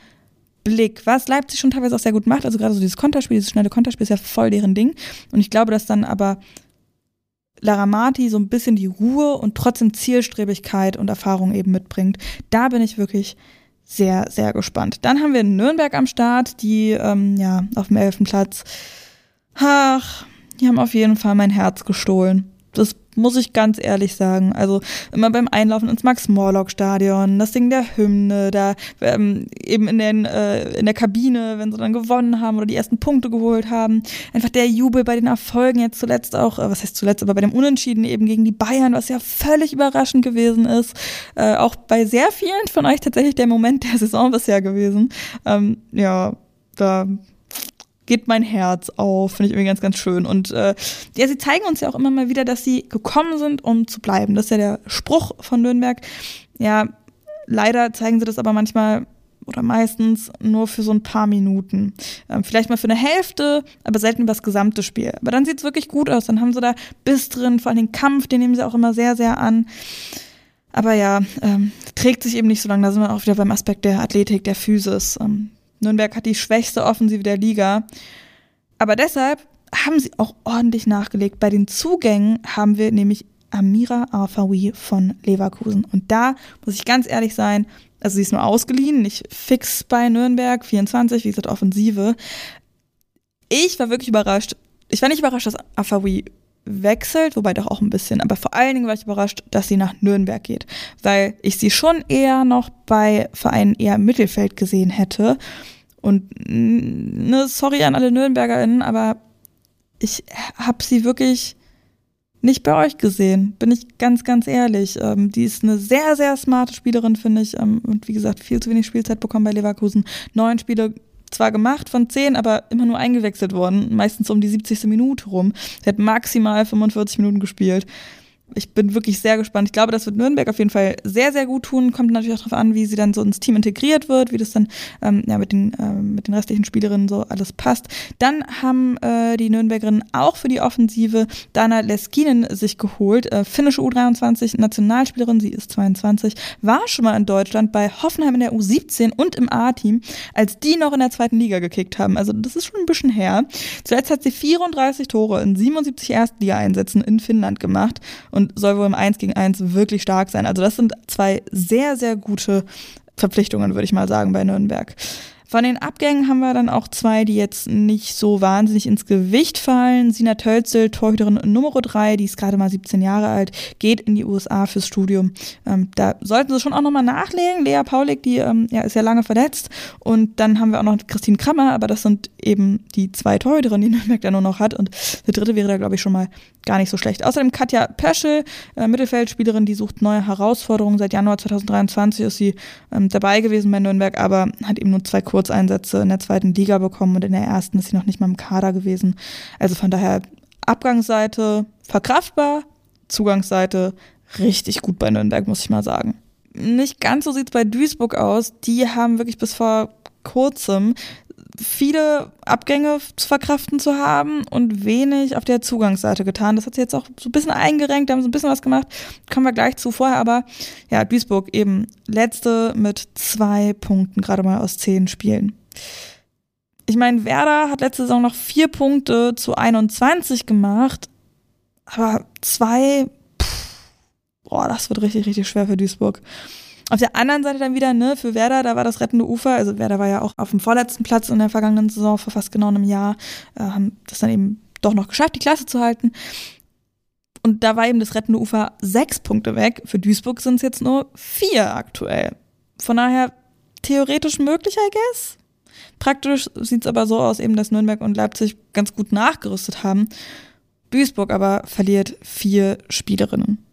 Blick, was Leipzig schon teilweise auch sehr gut macht. Also gerade so dieses Konterspiel, dieses schnelle Konterspiel ist ja voll deren Ding. Und ich glaube, dass dann aber Lara Marti so ein bisschen die Ruhe und trotzdem Zielstrebigkeit und Erfahrung eben mitbringt. Da bin ich wirklich sehr, sehr gespannt. Dann haben wir Nürnberg am Start, die ähm, ja auf dem elften Platz. Ach, die haben auf jeden Fall mein Herz gestohlen. Das muss ich ganz ehrlich sagen. Also immer beim Einlaufen ins Max-Morlock-Stadion, das Ding der Hymne, da ähm, eben in, den, äh, in der Kabine, wenn sie dann gewonnen haben oder die ersten Punkte geholt haben. Einfach der Jubel bei den Erfolgen jetzt zuletzt auch, äh, was heißt zuletzt, aber bei dem Unentschieden eben gegen die Bayern, was ja völlig überraschend gewesen ist. Äh, auch bei sehr vielen von euch tatsächlich der Moment der Saison bisher gewesen. Ähm, ja, da geht mein Herz auf. Finde ich irgendwie ganz, ganz schön. Und äh, ja, sie zeigen uns ja auch immer mal wieder, dass sie gekommen sind, um zu bleiben. Das ist ja der Spruch von Nürnberg. Ja, leider zeigen sie das aber manchmal oder meistens nur für so ein paar Minuten. Ähm, vielleicht mal für eine Hälfte, aber selten über das gesamte Spiel. Aber dann sieht es wirklich gut aus. Dann haben sie da Biss drin, vor allem den Kampf, den nehmen sie auch immer sehr, sehr an. Aber ja, ähm, trägt sich eben nicht so lange. Da sind wir auch wieder beim Aspekt der Athletik, der Physis. Ähm, Nürnberg hat die schwächste Offensive der Liga. Aber deshalb haben sie auch ordentlich nachgelegt. Bei den Zugängen haben wir nämlich Amira Arfawi von Leverkusen. Und da muss ich ganz ehrlich sein, also sie ist nur ausgeliehen, nicht fix bei Nürnberg, 24, wie gesagt, Offensive. Ich war wirklich überrascht. Ich war nicht überrascht, dass Afawi wechselt, wobei doch auch ein bisschen, aber vor allen Dingen war ich überrascht, dass sie nach Nürnberg geht, weil ich sie schon eher noch bei Vereinen eher im Mittelfeld gesehen hätte. Und ne, sorry an alle NürnbergerInnen, aber ich habe sie wirklich nicht bei euch gesehen, bin ich ganz, ganz ehrlich. Ähm, die ist eine sehr, sehr smarte Spielerin, finde ich. Ähm, und wie gesagt, viel zu wenig Spielzeit bekommen bei Leverkusen. Neun Spiele zwar gemacht von zehn, aber immer nur eingewechselt worden, meistens um die 70. Minute rum. Sie hat maximal 45 Minuten gespielt ich bin wirklich sehr gespannt. Ich glaube, das wird Nürnberg auf jeden Fall sehr, sehr gut tun. Kommt natürlich auch darauf an, wie sie dann so ins Team integriert wird, wie das dann ähm, ja, mit, den, äh, mit den restlichen Spielerinnen so alles passt. Dann haben äh, die Nürnbergerinnen auch für die Offensive Dana Leskinen sich geholt. Äh, finnische U23 Nationalspielerin, sie ist 22, war schon mal in Deutschland bei Hoffenheim in der U17 und im A-Team, als die noch in der zweiten Liga gekickt haben. Also das ist schon ein bisschen her. Zuletzt hat sie 34 Tore in 77 Erstliga-Einsätzen in Finnland gemacht und und soll wohl im 1 gegen 1 wirklich stark sein. Also das sind zwei sehr, sehr gute Verpflichtungen, würde ich mal sagen, bei Nürnberg. Von den Abgängen haben wir dann auch zwei, die jetzt nicht so wahnsinnig ins Gewicht fallen. Sina Tölzel, Torhüterin Nummer 3, die ist gerade mal 17 Jahre alt, geht in die USA fürs Studium. Ähm, da sollten sie schon auch nochmal nachlegen. Lea Paulik, die ähm, ja, ist ja lange verletzt. Und dann haben wir auch noch Christine Krammer, aber das sind eben die zwei Torhüterinnen, die [LAUGHS] Nürnberg da nur noch hat. Und der dritte wäre da, glaube ich, schon mal gar nicht so schlecht. Außerdem Katja Pöschel, äh, Mittelfeldspielerin, die sucht neue Herausforderungen. Seit Januar 2023 ist sie ähm, dabei gewesen bei Nürnberg, aber hat eben nur zwei Kurse Kurzeinsätze in der zweiten Liga bekommen und in der ersten ist sie noch nicht mal im Kader gewesen. Also von daher Abgangsseite verkraftbar, Zugangsseite richtig gut bei Nürnberg, muss ich mal sagen. Nicht ganz so sieht es bei Duisburg aus. Die haben wirklich bis vor kurzem viele Abgänge zu verkraften zu haben und wenig auf der Zugangsseite getan. Das hat sie jetzt auch so ein bisschen eingerenkt, da haben sie ein bisschen was gemacht. Kommen wir gleich zu vorher, aber ja, Duisburg eben letzte mit zwei Punkten, gerade mal aus zehn Spielen. Ich meine, Werder hat letzte Saison noch vier Punkte zu 21 gemacht, aber zwei, pff, boah, das wird richtig, richtig schwer für Duisburg. Auf der anderen Seite dann wieder, ne, für Werder, da war das rettende Ufer. Also Werder war ja auch auf dem vorletzten Platz in der vergangenen Saison vor fast genau einem Jahr, äh, haben das dann eben doch noch geschafft, die Klasse zu halten. Und da war eben das rettende Ufer sechs Punkte weg. Für Duisburg sind es jetzt nur vier aktuell. Von daher theoretisch möglich, I guess. Praktisch sieht es aber so aus, eben, dass Nürnberg und Leipzig ganz gut nachgerüstet haben. Duisburg aber verliert vier Spielerinnen.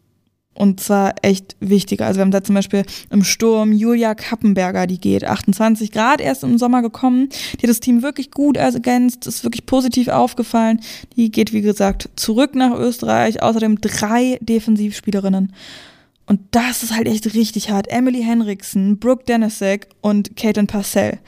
Und zwar echt wichtig. Also wir haben da zum Beispiel im Sturm Julia Kappenberger, die geht 28 Grad erst im Sommer gekommen. Die hat das Team wirklich gut ergänzt, ist wirklich positiv aufgefallen. Die geht, wie gesagt, zurück nach Österreich. Außerdem drei Defensivspielerinnen. Und das ist halt echt richtig hart. Emily Henriksen, Brooke Denisek und Caitlin Parcell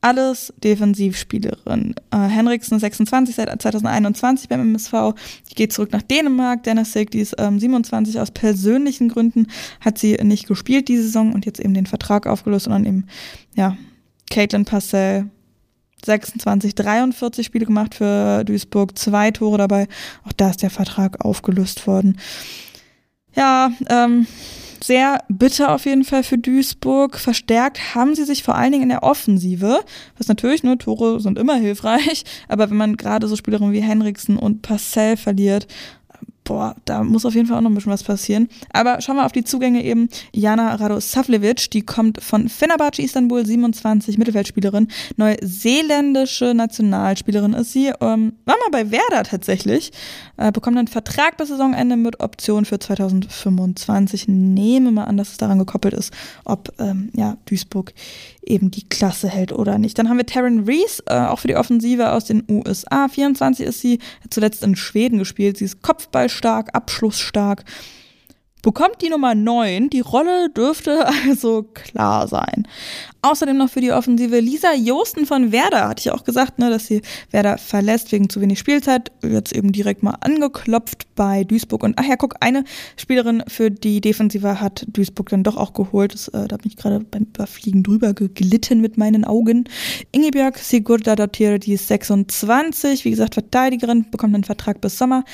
alles Defensivspielerin. Äh, Henriksen 26 seit 2021 beim MSV. Die geht zurück nach Dänemark. Dennisik, die ist ähm, 27 aus persönlichen Gründen, hat sie nicht gespielt diese Saison und jetzt eben den Vertrag aufgelöst und dann eben, ja, Caitlin Parcell 26, 43 Spiele gemacht für Duisburg, zwei Tore dabei. Auch da ist der Vertrag aufgelöst worden. Ja, ähm, sehr bitter auf jeden Fall für Duisburg. Verstärkt haben sie sich vor allen Dingen in der Offensive, was natürlich, ne, Tore sind immer hilfreich, [LAUGHS] aber wenn man gerade so Spielerinnen wie Henriksen und Parcell verliert, boah, da muss auf jeden Fall auch noch ein bisschen was passieren. Aber schauen wir auf die Zugänge eben. Jana Radosavljevic, die kommt von Fenerbahce Istanbul, 27, Mittelfeldspielerin, neuseeländische Nationalspielerin ist sie, ähm, war mal bei Werder tatsächlich, äh, bekommt einen Vertrag bis Saisonende mit Option für 2025. Nehme mal an, dass es daran gekoppelt ist, ob ähm, ja, Duisburg eben die Klasse hält oder nicht. Dann haben wir Taryn Rees, äh, auch für die Offensive aus den USA. 24 ist sie, hat zuletzt in Schweden gespielt. Sie ist kopfballstark, abschlussstark. Bekommt die Nummer 9. Die Rolle dürfte [LAUGHS] also klar sein. Außerdem noch für die Offensive Lisa Josten von Werder. Hatte ich auch gesagt, ne, dass sie Werder verlässt wegen zu wenig Spielzeit. Jetzt eben direkt mal angeklopft bei Duisburg. Und ach ja, guck, eine Spielerin für die Defensive hat Duisburg dann doch auch geholt. Das, äh, da bin ich gerade beim Überfliegen drüber geglitten mit meinen Augen. Ingeborg Sigurda Dottir, die ist 26. Wie gesagt, Verteidigerin, bekommt einen Vertrag bis Sommer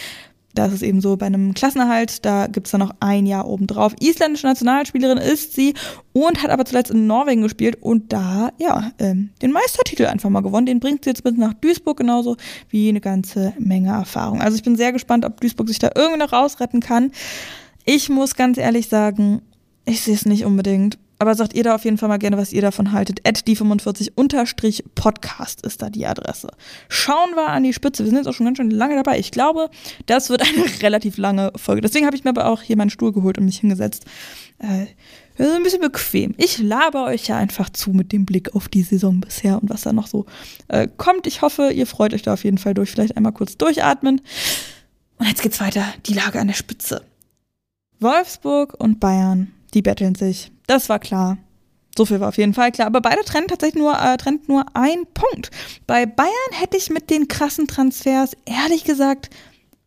da ist es eben so, bei einem Klassenerhalt, da gibt es dann noch ein Jahr obendrauf. Isländische Nationalspielerin ist sie und hat aber zuletzt in Norwegen gespielt und da, ja, ähm, den Meistertitel einfach mal gewonnen. Den bringt sie jetzt bis nach Duisburg genauso wie eine ganze Menge Erfahrung. Also ich bin sehr gespannt, ob Duisburg sich da irgendwie noch rausretten kann. Ich muss ganz ehrlich sagen, ich sehe es nicht unbedingt. Aber sagt ihr da auf jeden Fall mal gerne, was ihr davon haltet. At die45-podcast ist da die Adresse. Schauen wir an die Spitze. Wir sind jetzt auch schon ganz schön lange dabei. Ich glaube, das wird eine [LAUGHS] relativ lange Folge. Deswegen habe ich mir aber auch hier meinen Stuhl geholt und mich hingesetzt. Äh, ist ein bisschen bequem. Ich laber euch ja einfach zu mit dem Blick auf die Saison bisher und was da noch so äh, kommt. Ich hoffe, ihr freut euch da auf jeden Fall durch. Vielleicht einmal kurz durchatmen. Und jetzt geht's weiter. Die Lage an der Spitze. Wolfsburg und Bayern, die betteln sich. Das war klar. So viel war auf jeden Fall klar. Aber beide trennen tatsächlich nur, äh, trennt nur ein Punkt. Bei Bayern hätte ich mit den krassen Transfers ehrlich gesagt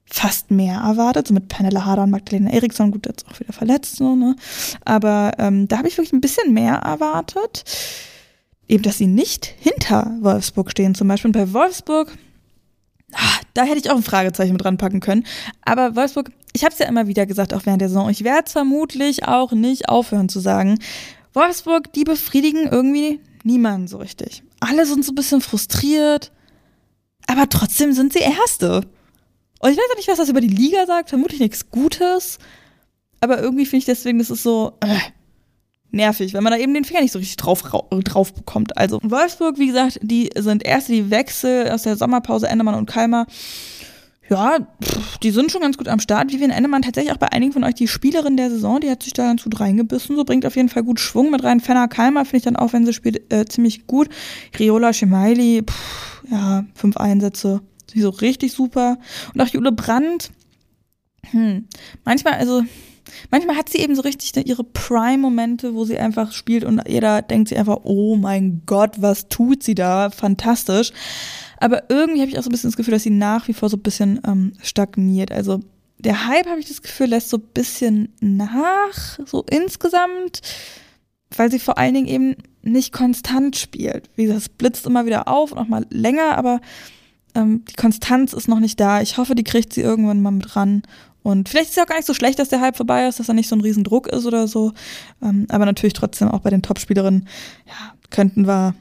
fast mehr erwartet. So mit Pernille Harder und Magdalena Eriksson, gut, jetzt auch wieder verletzt, so, ne? Aber ähm, da habe ich wirklich ein bisschen mehr erwartet. Eben, dass sie nicht hinter Wolfsburg stehen zum Beispiel. Und bei Wolfsburg, da hätte ich auch ein Fragezeichen mit dran packen können. Aber Wolfsburg ich habe es ja immer wieder gesagt, auch während der Saison, ich werde es vermutlich auch nicht aufhören zu sagen. Wolfsburg, die befriedigen irgendwie niemanden so richtig. Alle sind so ein bisschen frustriert, aber trotzdem sind sie Erste. Und ich weiß auch nicht, was das über die Liga sagt, vermutlich nichts Gutes, aber irgendwie finde ich deswegen, das ist so äh, nervig, weil man da eben den Finger nicht so richtig drauf, drauf bekommt. Also Wolfsburg, wie gesagt, die sind Erste, die Wechsel aus der Sommerpause, Endermann und Keimer ja, die sind schon ganz gut am Start. Vivian Endemann tatsächlich auch bei einigen von euch die Spielerin der Saison, die hat sich da ganz gut reingebissen, so bringt auf jeden Fall gut Schwung mit rein. Fenner Kalmer finde ich dann auch, wenn sie spielt, äh, ziemlich gut. Riola Schemaili, ja, fünf Einsätze, so richtig super. Und auch Jule Brandt, hm, manchmal, also manchmal hat sie eben so richtig ihre Prime-Momente, wo sie einfach spielt und jeder denkt sich einfach, oh mein Gott, was tut sie da? Fantastisch. Aber irgendwie habe ich auch so ein bisschen das Gefühl, dass sie nach wie vor so ein bisschen ähm, stagniert. Also der Hype, habe ich das Gefühl, lässt so ein bisschen nach, so insgesamt, weil sie vor allen Dingen eben nicht konstant spielt. Wie gesagt, es blitzt immer wieder auf und auch mal länger, aber ähm, die Konstanz ist noch nicht da. Ich hoffe, die kriegt sie irgendwann mal mit ran. Und vielleicht ist es ja auch gar nicht so schlecht, dass der Hype vorbei ist, dass da nicht so ein Riesendruck ist oder so. Ähm, aber natürlich trotzdem auch bei den Topspielerinnen, ja, könnten wir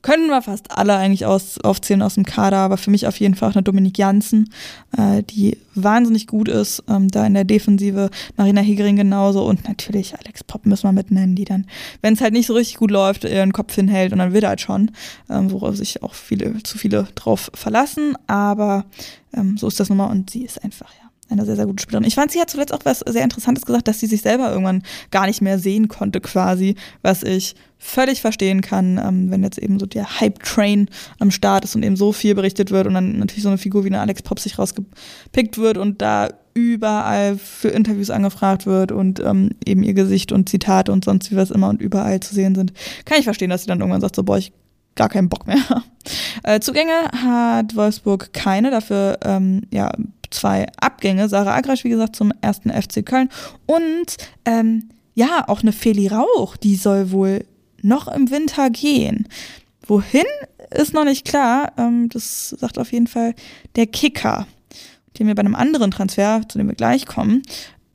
können wir fast alle eigentlich aus, aufzählen aus dem Kader, aber für mich auf jeden Fall auch eine Dominik Janssen, äh, die wahnsinnig gut ist, ähm, da in der Defensive, Marina Hegering genauso. Und natürlich Alex Popp müssen wir mit nennen, die dann, wenn es halt nicht so richtig gut läuft, ihren Kopf hinhält. Und dann wird halt schon, ähm, worauf sich auch viele, zu viele drauf verlassen, aber ähm, so ist das nun mal. Und sie ist einfach, ja eine sehr, sehr gute Spielerin. Ich fand, sie hat zuletzt auch was sehr Interessantes gesagt, dass sie sich selber irgendwann gar nicht mehr sehen konnte, quasi, was ich völlig verstehen kann, ähm, wenn jetzt eben so der Hype-Train am Start ist und eben so viel berichtet wird und dann natürlich so eine Figur wie eine Alex Pop sich rausgepickt wird und da überall für Interviews angefragt wird und ähm, eben ihr Gesicht und Zitate und sonst wie was immer und überall zu sehen sind, kann ich verstehen, dass sie dann irgendwann sagt, so, boah, ich gar keinen Bock mehr. [LAUGHS] Äh, Zugänge hat Wolfsburg keine, dafür ähm, ja zwei Abgänge. Sarah Agrasch, wie gesagt, zum ersten FC Köln und ähm, ja, auch eine Feli Rauch, die soll wohl noch im Winter gehen. Wohin ist noch nicht klar. Ähm, das sagt auf jeden Fall der Kicker. Den wir bei einem anderen Transfer, zu dem wir gleich kommen,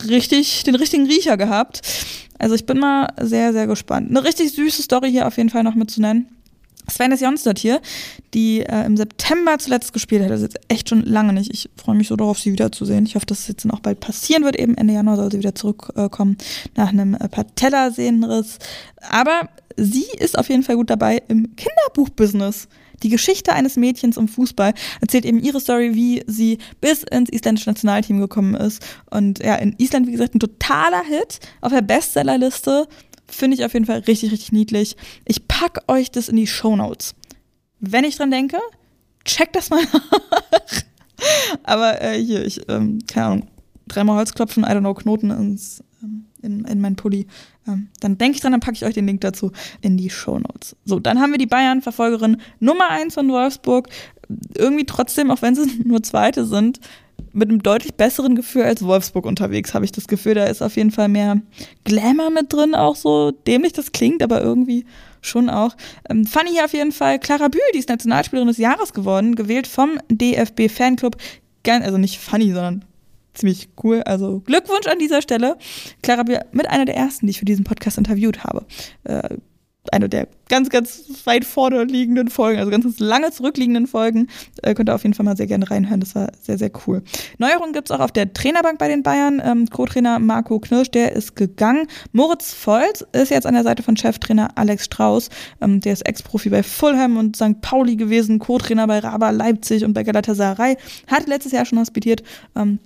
richtig, den richtigen Riecher gehabt. Also ich bin mal sehr, sehr gespannt. Eine richtig süße Story hier auf jeden Fall noch mitzunennen. Sven Jonstadt hier, die äh, im September zuletzt gespielt hat, das ist jetzt echt schon lange nicht. Ich freue mich so darauf, sie wiederzusehen. Ich hoffe, dass es jetzt dann auch bald passieren wird. Eben Ende Januar soll sie wieder zurückkommen äh, nach einem äh, Patellasehnenriss. Aber sie ist auf jeden Fall gut dabei im Kinderbuchbusiness. Die Geschichte eines Mädchens im Fußball erzählt eben ihre Story, wie sie bis ins isländische Nationalteam gekommen ist. Und ja, in Island, wie gesagt, ein totaler Hit auf der Bestsellerliste Finde ich auf jeden Fall richtig, richtig niedlich. Ich packe euch das in die Show Notes. Wenn ich dran denke, checkt das mal [LAUGHS] nach. Aber äh, hier, ich, ähm, keine Ahnung, dreimal Holzklopfen, I don't know, Knoten ins, ähm, in, in meinen Pulli. Ähm, dann denke ich dran, dann packe ich euch den Link dazu in die Show Notes. So, dann haben wir die Bayern-Verfolgerin Nummer eins von Wolfsburg. Irgendwie trotzdem, auch wenn sie [LAUGHS] nur Zweite sind, mit einem deutlich besseren Gefühl als Wolfsburg unterwegs, habe ich das Gefühl. Da ist auf jeden Fall mehr Glamour mit drin, auch so dämlich das klingt, aber irgendwie schon auch. Ähm, funny hier auf jeden Fall Clara Bühl, die ist Nationalspielerin des Jahres geworden, gewählt vom DFB Fanclub. Also nicht funny, sondern ziemlich cool. Also Glückwunsch an dieser Stelle. Clara Bühl mit einer der ersten, die ich für diesen Podcast interviewt habe. Äh, eine der ganz, ganz weit vorne liegenden Folgen, also ganz, ganz lange zurückliegenden Folgen. Äh, könnt ihr auf jeden Fall mal sehr gerne reinhören. Das war sehr, sehr cool. Neuerungen gibt's auch auf der Trainerbank bei den Bayern. Ähm, Co-Trainer Marco Knirsch, der ist gegangen. Moritz Volz ist jetzt an der Seite von Cheftrainer Alex Strauß. Ähm, der ist Ex-Profi bei Fulham und St. Pauli gewesen, Co-Trainer bei Raba Leipzig und bei Galatasaray. Hat letztes Jahr schon hospitiert. Ähm,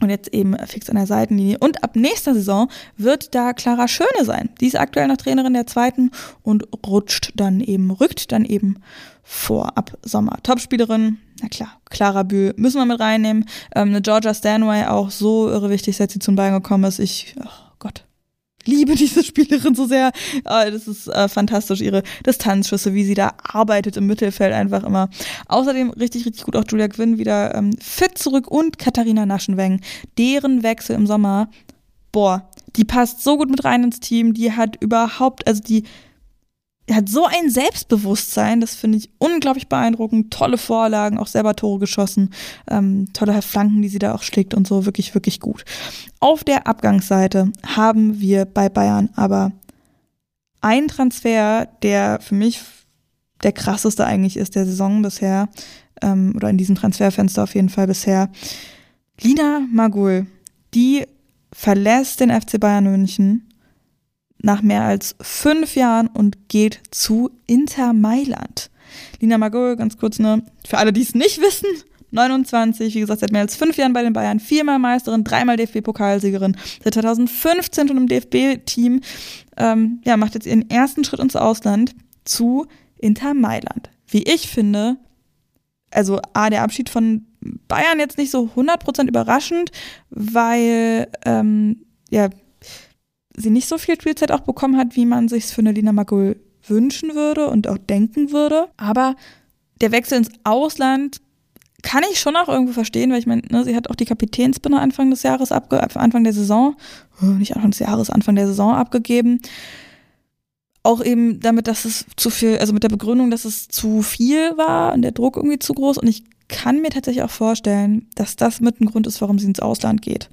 und jetzt eben fix an der Seitenlinie. Und ab nächster Saison wird da Clara Schöne sein. Die ist aktuell noch Trainerin der zweiten und rutscht dann eben, rückt dann eben vor ab Sommer. Topspielerin, na klar, Clara Bühl müssen wir mit reinnehmen. Ähm, eine Georgia Stanway auch so irre wichtig, seit sie zum Bein gekommen ist. Ich, Gott, liebe diese Spielerin so sehr. Oh, das ist äh, fantastisch, ihre Distanzschüsse, wie sie da arbeitet im Mittelfeld einfach immer. Außerdem richtig, richtig gut auch Julia Quinn wieder ähm, fit zurück und Katharina Naschenweng. Deren Wechsel im Sommer, boah, die passt so gut mit rein ins Team. Die hat überhaupt, also die er hat so ein Selbstbewusstsein, das finde ich unglaublich beeindruckend. Tolle Vorlagen, auch selber Tore geschossen, ähm, tolle Flanken, die sie da auch schlägt und so, wirklich, wirklich gut. Auf der Abgangsseite haben wir bei Bayern aber einen Transfer, der für mich der krasseste eigentlich ist der Saison bisher, ähm, oder in diesem Transferfenster auf jeden Fall bisher. Lina Magul, die verlässt den FC Bayern München nach mehr als fünf Jahren und geht zu Inter Mailand. Lina Magol, ganz kurz, ne, für alle, die es nicht wissen, 29, wie gesagt, seit mehr als fünf Jahren bei den Bayern, viermal Meisterin, dreimal DFB-Pokalsiegerin, seit 2015 schon im DFB-Team, ähm, ja, macht jetzt ihren ersten Schritt ins Ausland zu Inter Mailand. Wie ich finde, also A, der Abschied von Bayern jetzt nicht so 100% überraschend, weil, ähm, ja, sie nicht so viel Spielzeit auch bekommen hat, wie man sich für eine Lina Magul wünschen würde und auch denken würde. Aber der Wechsel ins Ausland kann ich schon auch irgendwo verstehen, weil ich meine, ne, sie hat auch die Kapitänsbinde Anfang des Jahres abge Anfang der Saison, oh, nicht Anfang des Jahres, Anfang der Saison abgegeben. Auch eben damit, dass es zu viel, also mit der Begründung, dass es zu viel war und der Druck irgendwie zu groß. Und ich kann mir tatsächlich auch vorstellen, dass das mit ein Grund ist, warum sie ins Ausland geht.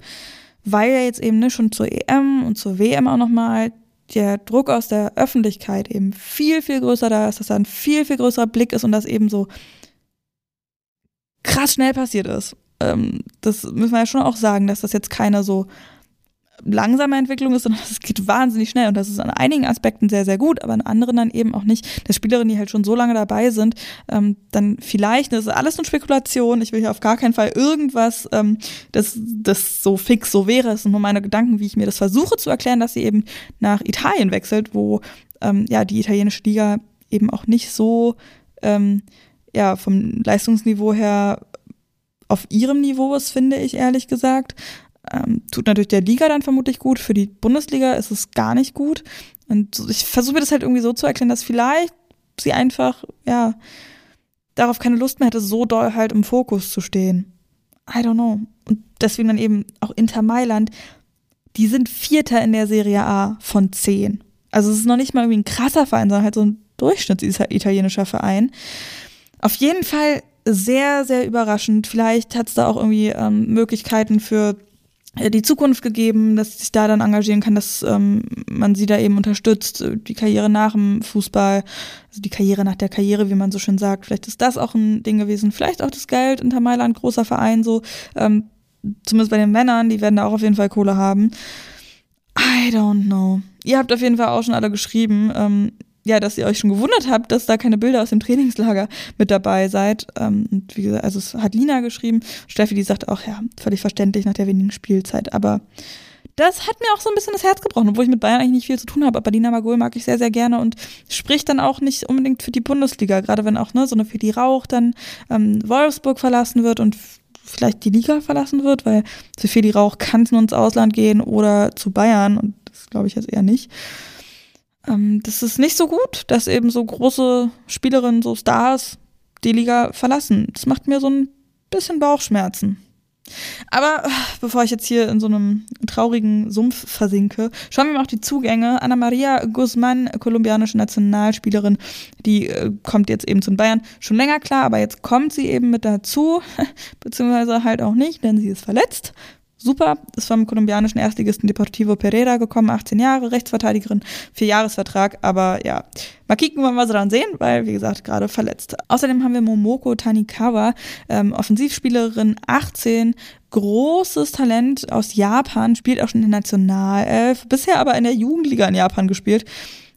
Weil ja jetzt eben ne, schon zur EM und zur WM auch nochmal der Druck aus der Öffentlichkeit eben viel, viel größer da ist, dass da ein viel, viel größerer Blick ist und das eben so krass schnell passiert ist. Ähm, das müssen wir ja schon auch sagen, dass das jetzt keine so langsame Entwicklung ist, sondern [LAUGHS] es geht wahnsinnig schnell und das ist an einigen Aspekten sehr, sehr gut, aber an anderen dann eben auch nicht. Dass Spielerinnen, die halt schon so lange dabei sind, ähm, dann vielleicht, das ist alles nur Spekulation, ich will hier auf gar keinen Fall irgendwas, ähm, das, das so fix so wäre, es sind nur meine Gedanken, wie ich mir das versuche zu erklären, dass sie eben nach Italien wechselt, wo ähm, ja die italienische Liga eben auch nicht so ähm, ja, vom Leistungsniveau her auf ihrem Niveau ist, finde ich ehrlich gesagt. Ähm, tut natürlich der Liga dann vermutlich gut. Für die Bundesliga ist es gar nicht gut. Und ich versuche mir das halt irgendwie so zu erklären, dass vielleicht sie einfach, ja, darauf keine Lust mehr hätte, so doll halt im Fokus zu stehen. I don't know. Und deswegen dann eben auch Inter Mailand, die sind Vierter in der Serie A von zehn. Also es ist noch nicht mal irgendwie ein krasser Verein, sondern halt so ein durchschnittsitalienischer Verein. Auf jeden Fall sehr, sehr überraschend. Vielleicht hat es da auch irgendwie ähm, Möglichkeiten für die Zukunft gegeben, dass sich da dann engagieren kann, dass ähm, man sie da eben unterstützt, äh, die Karriere nach dem Fußball, also die Karriere nach der Karriere, wie man so schön sagt. Vielleicht ist das auch ein Ding gewesen. Vielleicht auch das Geld, Inter Mailand, großer Verein, so, ähm, zumindest bei den Männern, die werden da auch auf jeden Fall Kohle haben. I don't know. Ihr habt auf jeden Fall auch schon alle geschrieben. Ähm, ja, dass ihr euch schon gewundert habt, dass da keine Bilder aus dem Trainingslager mit dabei seid. Ähm, und wie gesagt, also es hat Lina geschrieben. Steffi, die sagt auch, ja, völlig verständlich nach der wenigen Spielzeit. Aber das hat mir auch so ein bisschen das Herz gebrochen, obwohl ich mit Bayern eigentlich nicht viel zu tun habe. Aber Lina Magol mag ich sehr, sehr gerne und spricht dann auch nicht unbedingt für die Bundesliga, gerade wenn auch ne, so eine Feli Rauch dann ähm, Wolfsburg verlassen wird und vielleicht die Liga verlassen wird, weil für Feli Rauch kann es nur ins Ausland gehen oder zu Bayern und das glaube ich jetzt eher nicht ähm, das ist nicht so gut, dass eben so große Spielerinnen, so Stars die Liga verlassen. Das macht mir so ein bisschen Bauchschmerzen. Aber bevor ich jetzt hier in so einem traurigen Sumpf versinke, schauen wir mal auf die Zugänge. Ana Maria Guzman, kolumbianische Nationalspielerin, die äh, kommt jetzt eben zu Bayern. Schon länger klar, aber jetzt kommt sie eben mit dazu, [LAUGHS] beziehungsweise halt auch nicht, denn sie ist verletzt super, ist vom kolumbianischen Erstligisten Deportivo Pereira gekommen, 18 Jahre, Rechtsverteidigerin, vier Jahresvertrag, aber ja, mal kicken, wann wir sie dann sehen, weil, wie gesagt, gerade verletzt. Außerdem haben wir Momoko Tanikawa, ähm, Offensivspielerin, 18, großes Talent aus Japan, spielt auch schon in der Nationalelf, bisher aber in der Jugendliga in Japan gespielt.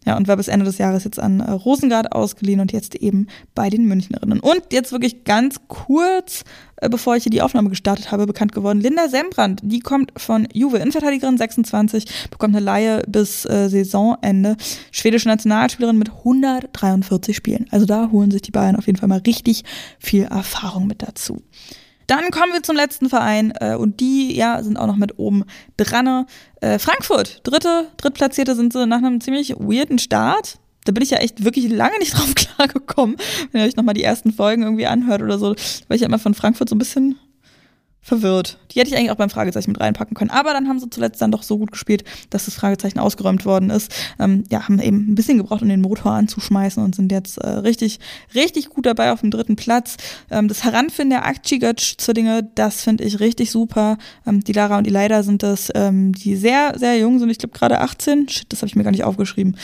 Ja, und war bis Ende des Jahres jetzt an äh, Rosengard ausgeliehen und jetzt eben bei den Münchnerinnen. Und jetzt wirklich ganz kurz, äh, bevor ich hier die Aufnahme gestartet habe, bekannt geworden, Linda Sembrand, die kommt von Juve, Innenverteidigerin 26, bekommt eine Laie bis äh, Saisonende. Schwedische Nationalspielerin mit 143 Spielen. Also da holen sich die Bayern auf jeden Fall mal richtig viel Erfahrung mit dazu. Dann kommen wir zum letzten Verein äh, und die ja sind auch noch mit oben dran. Äh, Frankfurt, dritte, drittplatzierte sind sie nach einem ziemlich weirden Start. Da bin ich ja echt wirklich lange nicht drauf [LAUGHS] klargekommen, wenn ihr euch nochmal die ersten Folgen irgendwie anhört oder so, weil ich ja immer von Frankfurt so ein bisschen verwirrt. Die hätte ich eigentlich auch beim Fragezeichen mit reinpacken können. Aber dann haben sie zuletzt dann doch so gut gespielt, dass das Fragezeichen ausgeräumt worden ist. Ähm, ja, haben eben ein bisschen gebraucht, um den Motor anzuschmeißen und sind jetzt äh, richtig, richtig gut dabei auf dem dritten Platz. Ähm, das Heranfinden der Akcigötsch-Zwillinge, das finde ich richtig super. Ähm, die Lara und die Leida sind das, ähm, die sehr, sehr jung sind. Ich glaube gerade 18. Shit, das habe ich mir gar nicht aufgeschrieben.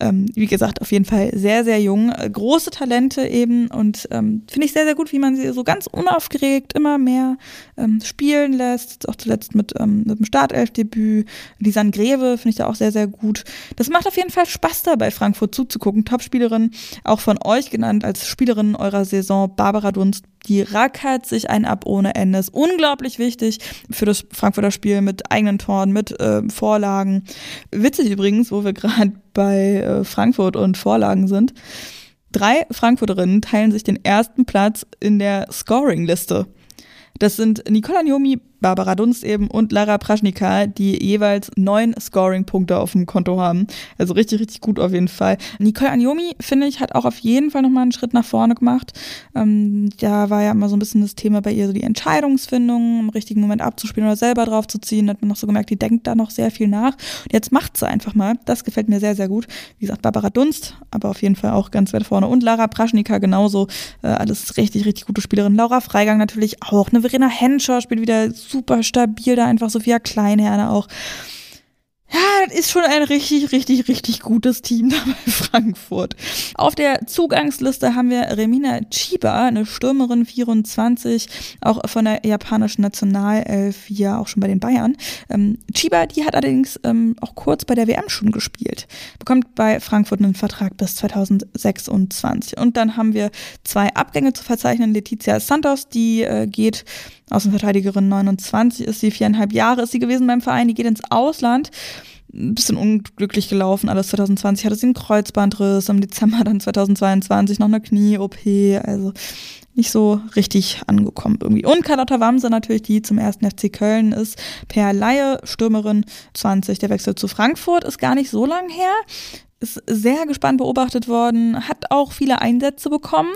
Ähm, wie gesagt, auf jeden Fall sehr, sehr jung. Äh, große Talente eben und ähm, finde ich sehr, sehr gut, wie man sie so ganz unaufgeregt immer mehr ähm, spielen lässt. Auch zuletzt mit, ähm, mit dem Startelfdebüt. Lisanne Greve finde ich da auch sehr, sehr gut. Das macht auf jeden Fall Spaß da bei Frankfurt zuzugucken. Topspielerin, auch von euch genannt als Spielerin eurer Saison, Barbara Dunst. Die rackert sich ein ab ohne Ende. Ist unglaublich wichtig für das Frankfurter Spiel mit eigenen Toren, mit äh, Vorlagen. Witzig übrigens, wo wir gerade bei äh, Frankfurt und Vorlagen sind. Drei Frankfurterinnen teilen sich den ersten Platz in der Scoring-Liste. Das sind Nicola Niomi Barbara Dunst eben und Lara Praschnika, die jeweils neun Scoring-Punkte auf dem Konto haben. Also richtig, richtig gut auf jeden Fall. Nicole Anjomi, finde ich, hat auch auf jeden Fall nochmal einen Schritt nach vorne gemacht. Ähm, da war ja immer so ein bisschen das Thema bei ihr, so die Entscheidungsfindung, im richtigen Moment abzuspielen oder selber drauf zu ziehen. Da hat man noch so gemerkt, die denkt da noch sehr viel nach. Und jetzt macht sie einfach mal. Das gefällt mir sehr, sehr gut. Wie gesagt, Barbara Dunst, aber auf jeden Fall auch ganz weit vorne. Und Lara Praschnika genauso. Äh, alles richtig, richtig gute Spielerin. Laura Freigang natürlich auch. Eine Verena Henscher spielt wieder super stabil da einfach. Sophia Kleinherne auch. Ja, das ist schon ein richtig, richtig, richtig gutes Team [LAUGHS] da bei Frankfurt. Auf der Zugangsliste haben wir Remina Chiba, eine Stürmerin 24, auch von der japanischen Nationalelf, ja auch schon bei den Bayern. Ähm, Chiba, die hat allerdings ähm, auch kurz bei der WM schon gespielt, bekommt bei Frankfurt einen Vertrag bis 2026. Und dann haben wir zwei Abgänge zu verzeichnen. Letizia Santos, die äh, geht Außenverteidigerin 29 ist sie, viereinhalb Jahre ist sie gewesen beim Verein, die geht ins Ausland. Ein bisschen unglücklich gelaufen, alles 2020 hatte sie einen Kreuzbandriss, im Dezember dann 2022 noch eine Knie-OP, also nicht so richtig angekommen irgendwie. Und Carlotta Wamse natürlich, die zum ersten FC Köln ist, per Laie, Stürmerin 20, der Wechsel zu Frankfurt ist gar nicht so lang her, ist sehr gespannt beobachtet worden, hat auch viele Einsätze bekommen,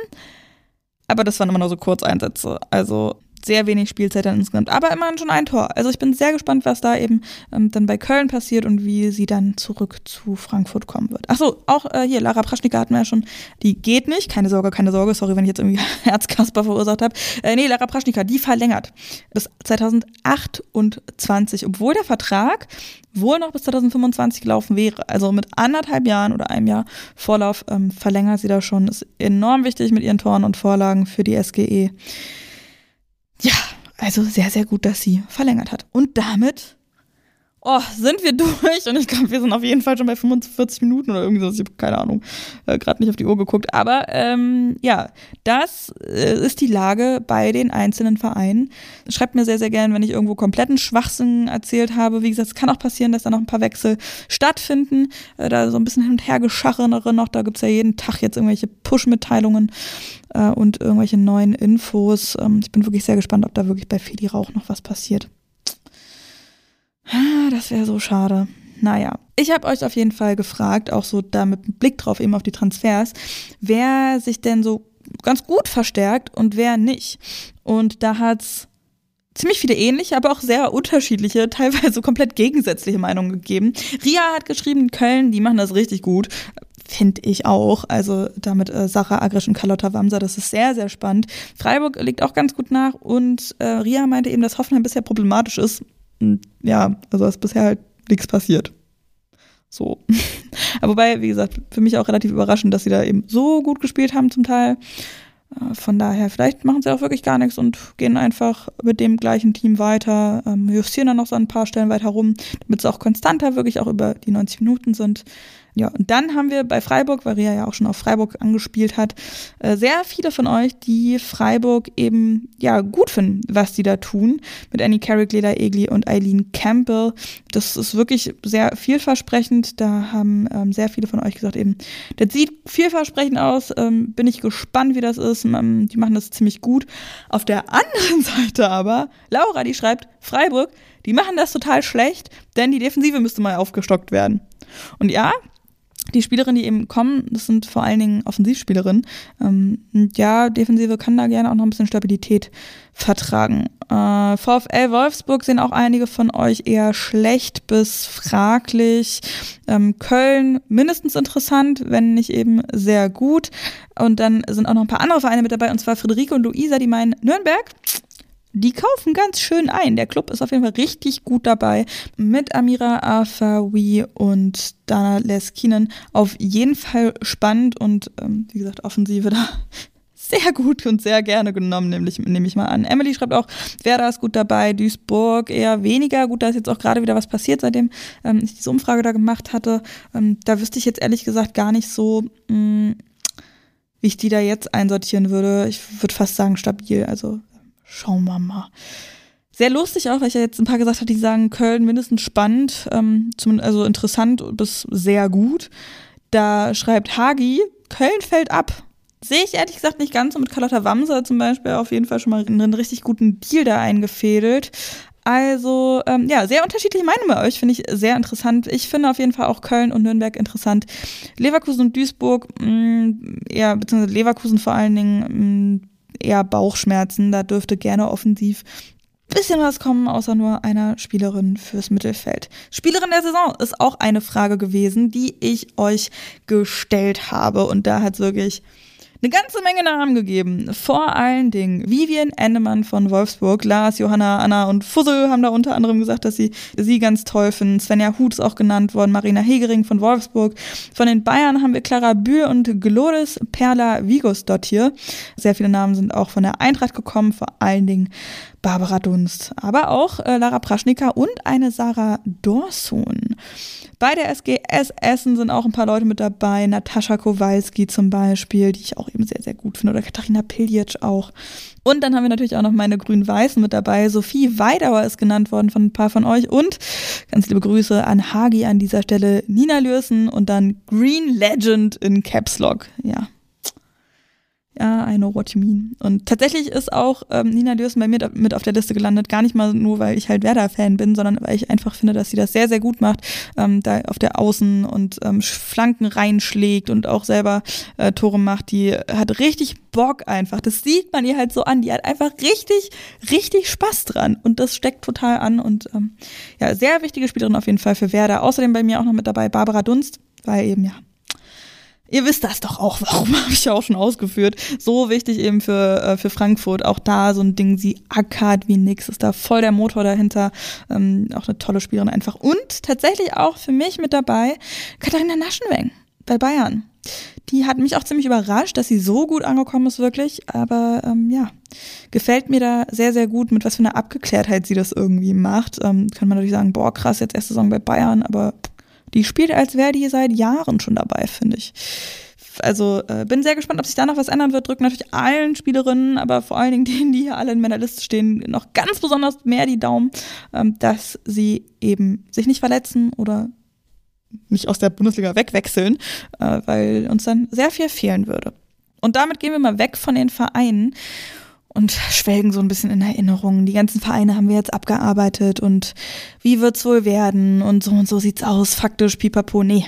aber das waren immer nur so Kurzeinsätze, also sehr wenig Spielzeit dann insgesamt, aber immerhin schon ein Tor. Also ich bin sehr gespannt, was da eben ähm, dann bei Köln passiert und wie sie dann zurück zu Frankfurt kommen wird. Achso, auch äh, hier, Lara Praschnika hatten wir ja schon, die geht nicht, keine Sorge, keine Sorge, sorry, wenn ich jetzt irgendwie [LAUGHS] Herzkasper verursacht habe. Äh, nee, Lara Praschnika, die verlängert bis 2028, obwohl der Vertrag wohl noch bis 2025 gelaufen wäre. Also mit anderthalb Jahren oder einem Jahr Vorlauf ähm, verlängert sie da schon. Ist enorm wichtig mit ihren Toren und Vorlagen für die SGE. Ja, also sehr, sehr gut, dass sie verlängert hat. Und damit oh, sind wir durch. Und ich glaube, wir sind auf jeden Fall schon bei 45 Minuten oder irgendwie so. Ich habe keine Ahnung, äh, gerade nicht auf die Uhr geguckt. Aber ähm, ja, das äh, ist die Lage bei den einzelnen Vereinen. Schreibt mir sehr, sehr gern, wenn ich irgendwo kompletten Schwachsinn erzählt habe. Wie gesagt, es kann auch passieren, dass da noch ein paar Wechsel stattfinden. Äh, da so ein bisschen hin und her geschachenere noch. Da gibt's ja jeden Tag jetzt irgendwelche Push-Mitteilungen äh, und irgendwelche neuen Infos. Ähm, ich bin wirklich sehr gespannt, ob da wirklich bei Fedi Rauch noch was passiert. Ah, das wäre so schade. Naja, ich habe euch auf jeden Fall gefragt, auch so da mit Blick drauf eben auf die Transfers, wer sich denn so ganz gut verstärkt und wer nicht. Und da hat's ziemlich viele ähnliche, aber auch sehr unterschiedliche, teilweise komplett gegensätzliche Meinungen gegeben. Ria hat geschrieben, Köln, die machen das richtig gut. Finde ich auch. Also damit äh, Sarah Agrisch und Carlotta Wamser, das ist sehr, sehr spannend. Freiburg liegt auch ganz gut nach und äh, Ria meinte eben, dass Hoffenheim bisher problematisch ist. Ja, also ist bisher halt nichts passiert. So. [LAUGHS] Aber wobei, wie gesagt, für mich auch relativ überraschend, dass sie da eben so gut gespielt haben zum Teil. Äh, von daher, vielleicht machen sie auch wirklich gar nichts und gehen einfach mit dem gleichen Team weiter, ähm, justieren dann noch so ein paar Stellen weiter rum, damit sie auch konstanter wirklich auch über die 90 Minuten sind. Ja, und dann haben wir bei Freiburg, weil Ria ja auch schon auf Freiburg angespielt hat, äh, sehr viele von euch, die Freiburg eben ja gut finden, was die da tun. Mit Annie Carrick, Leda Egli und Eileen Campbell. Das ist wirklich sehr vielversprechend. Da haben ähm, sehr viele von euch gesagt, eben, das sieht vielversprechend aus. Ähm, bin ich gespannt, wie das ist. Ähm, die machen das ziemlich gut. Auf der anderen [LAUGHS] Seite aber, Laura, die schreibt, Freiburg, die machen das total schlecht, denn die Defensive müsste mal aufgestockt werden. Und ja, die Spielerinnen, die eben kommen, das sind vor allen Dingen Offensivspielerinnen. Ähm, ja, Defensive kann da gerne auch noch ein bisschen Stabilität vertragen. Äh, VfL Wolfsburg sehen auch einige von euch eher schlecht bis fraglich. Ähm, Köln mindestens interessant, wenn nicht eben sehr gut. Und dann sind auch noch ein paar andere Vereine mit dabei, und zwar Friederike und Luisa, die meinen, Nürnberg, die kaufen ganz schön ein. Der Club ist auf jeden Fall richtig gut dabei. Mit Amira Afawi und Dana Leskinen. Auf jeden Fall spannend und ähm, wie gesagt, Offensive [LAUGHS] da sehr gut und sehr gerne genommen, nämlich nehme ich mal an. Emily schreibt auch, Werder ist gut dabei, Duisburg eher weniger. Gut, da ist jetzt auch gerade wieder was passiert, seitdem ähm, ich diese Umfrage da gemacht hatte. Ähm, da wüsste ich jetzt ehrlich gesagt gar nicht so, mh, mm, wie ich die da jetzt einsortieren würde. Ich würde fast sagen stabil. Also Schauen wir mal. Sehr lustig auch, weil ich ja jetzt ein paar gesagt habe, die sagen Köln mindestens spannend, ähm, also interessant bis sehr gut. Da schreibt Hagi, Köln fällt ab. Sehe ich ehrlich gesagt nicht ganz so mit Carlotta Wamser zum Beispiel auf jeden Fall schon mal einen richtig guten Deal da eingefädelt. Also, ähm, ja, sehr unterschiedliche Meinungen bei euch, finde ich sehr interessant. Ich finde auf jeden Fall auch Köln und Nürnberg interessant. Leverkusen und Duisburg, mh, mm, eher, beziehungsweise Leverkusen vor allen Dingen, mh, mm, eher Bauchschmerzen. Da dürfte gerne offensiv bisschen was kommen, außer nur einer Spielerin fürs Mittelfeld. Spielerin der Saison ist auch eine Frage gewesen, die ich euch gestellt habe. Und da hat wirklich eine ganze Menge Namen gegeben. Vor allen Dingen Vivian Endemann von Wolfsburg, Lars, Johanna, Anna und Fussel haben da unter anderem gesagt, dass sie sie ganz toll finden. Svenja Huth ist auch genannt worden, Marina Hegering von Wolfsburg. Von den Bayern haben wir Clara Bühr und Glores Perla Vigos dort hier. Sehr viele Namen sind auch von der Eintracht gekommen, vor allen Dingen Barbara Dunst, aber auch äh, Lara Praschnika und eine Sarah Dorsun. Bei der SGS Essen sind auch ein paar Leute mit dabei. Natascha Kowalski zum Beispiel, die ich auch eben sehr, sehr gut finde. Oder Katharina Piljic auch. Und dann haben wir natürlich auch noch meine Grün-Weißen mit dabei. Sophie Weidauer ist genannt worden von ein paar von euch. Und ganz liebe Grüße an Hagi an dieser Stelle. Nina Lürsen und dann Green Legend in Caps Lock. Ja, ja, I know what you mean. Und tatsächlich ist auch ähm, Nina Lürsen bei mir mit auf der Liste gelandet. Gar nicht mal nur, weil ich halt Werder-Fan bin, sondern weil ich einfach finde, dass sie das sehr, sehr gut macht. Ähm, da auf der Außen und ähm, Flanken reinschlägt und auch selber äh, Tore macht. Die hat richtig Bock einfach. Das sieht man ihr halt so an. Die hat einfach richtig, richtig Spaß dran. Und das steckt total an. Und ähm, ja, sehr wichtige Spielerin auf jeden Fall für Werder. Außerdem bei mir auch noch mit dabei Barbara Dunst, weil eben ja Ihr wisst das doch auch, [LAUGHS] warum habe ich ja auch schon ausgeführt. So wichtig eben für, äh, für Frankfurt. Auch da so ein Ding, sie ackert wie nix, ist da voll der Motor dahinter. Ähm, auch eine tolle Spielerin einfach. Und tatsächlich auch für mich mit dabei Katharina Naschenweng bei Bayern. Die hat mich auch ziemlich überrascht, dass sie so gut angekommen ist, wirklich. Aber ähm, ja, gefällt mir da sehr, sehr gut, mit was für einer Abgeklärtheit sie das irgendwie macht. Ähm, kann man natürlich sagen, boah, krass, jetzt erste Saison bei Bayern, aber die spielt, als wäre die seit Jahren schon dabei, finde ich. Also äh, bin sehr gespannt, ob sich da noch was ändern wird. Drücken natürlich allen Spielerinnen, aber vor allen Dingen denen, die hier alle in meiner Liste stehen, noch ganz besonders mehr die Daumen, ähm, dass sie eben sich nicht verletzen oder nicht aus der Bundesliga wegwechseln, äh, weil uns dann sehr viel fehlen würde. Und damit gehen wir mal weg von den Vereinen und schwelgen so ein bisschen in Erinnerungen. Die ganzen Vereine haben wir jetzt abgearbeitet und wie wird's wohl werden und so und so sieht's aus, faktisch, pipapo, nee.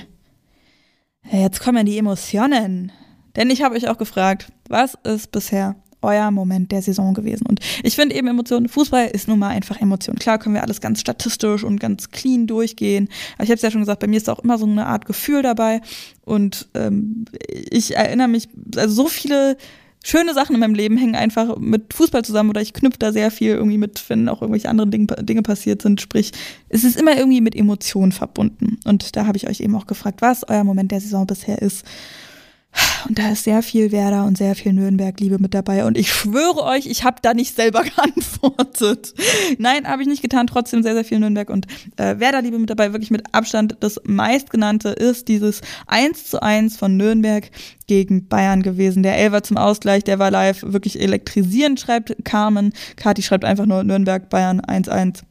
Jetzt kommen die Emotionen. Denn ich habe euch auch gefragt, was ist bisher euer Moment der Saison gewesen? Und ich finde eben Emotionen, Fußball ist nun mal einfach Emotion. Klar können wir alles ganz statistisch und ganz clean durchgehen. Aber ich habe es ja schon gesagt, bei mir ist auch immer so eine Art Gefühl dabei. Und ähm, ich erinnere mich, also so viele schöne Sachen in meinem Leben hängen einfach mit Fußball zusammen oder ich knüpfe da sehr viel irgendwie mit, wenn auch irgendwelche anderen Dinge, Dinge passiert sind. Sprich, es ist immer irgendwie mit Emotionen verbunden. Und da habe ich euch eben auch gefragt, was euer Moment der Saison bisher ist. Und da ist sehr viel Werder und sehr viel Nürnberg-Liebe mit dabei. Und ich schwöre euch, ich habe da nicht selber [LAUGHS] geantwortet. Nein, habe ich nicht getan. Trotzdem sehr, sehr viel Nürnberg und äh, Werder-Liebe mit dabei. Wirklich mit Abstand das meistgenannte ist dieses 1 zu 1 von Nürnberg gegen Bayern gewesen. Der Elfer zum Ausgleich, der war live wirklich elektrisierend, schreibt Carmen. Kati schreibt einfach nur Nürnberg, Bayern 1-1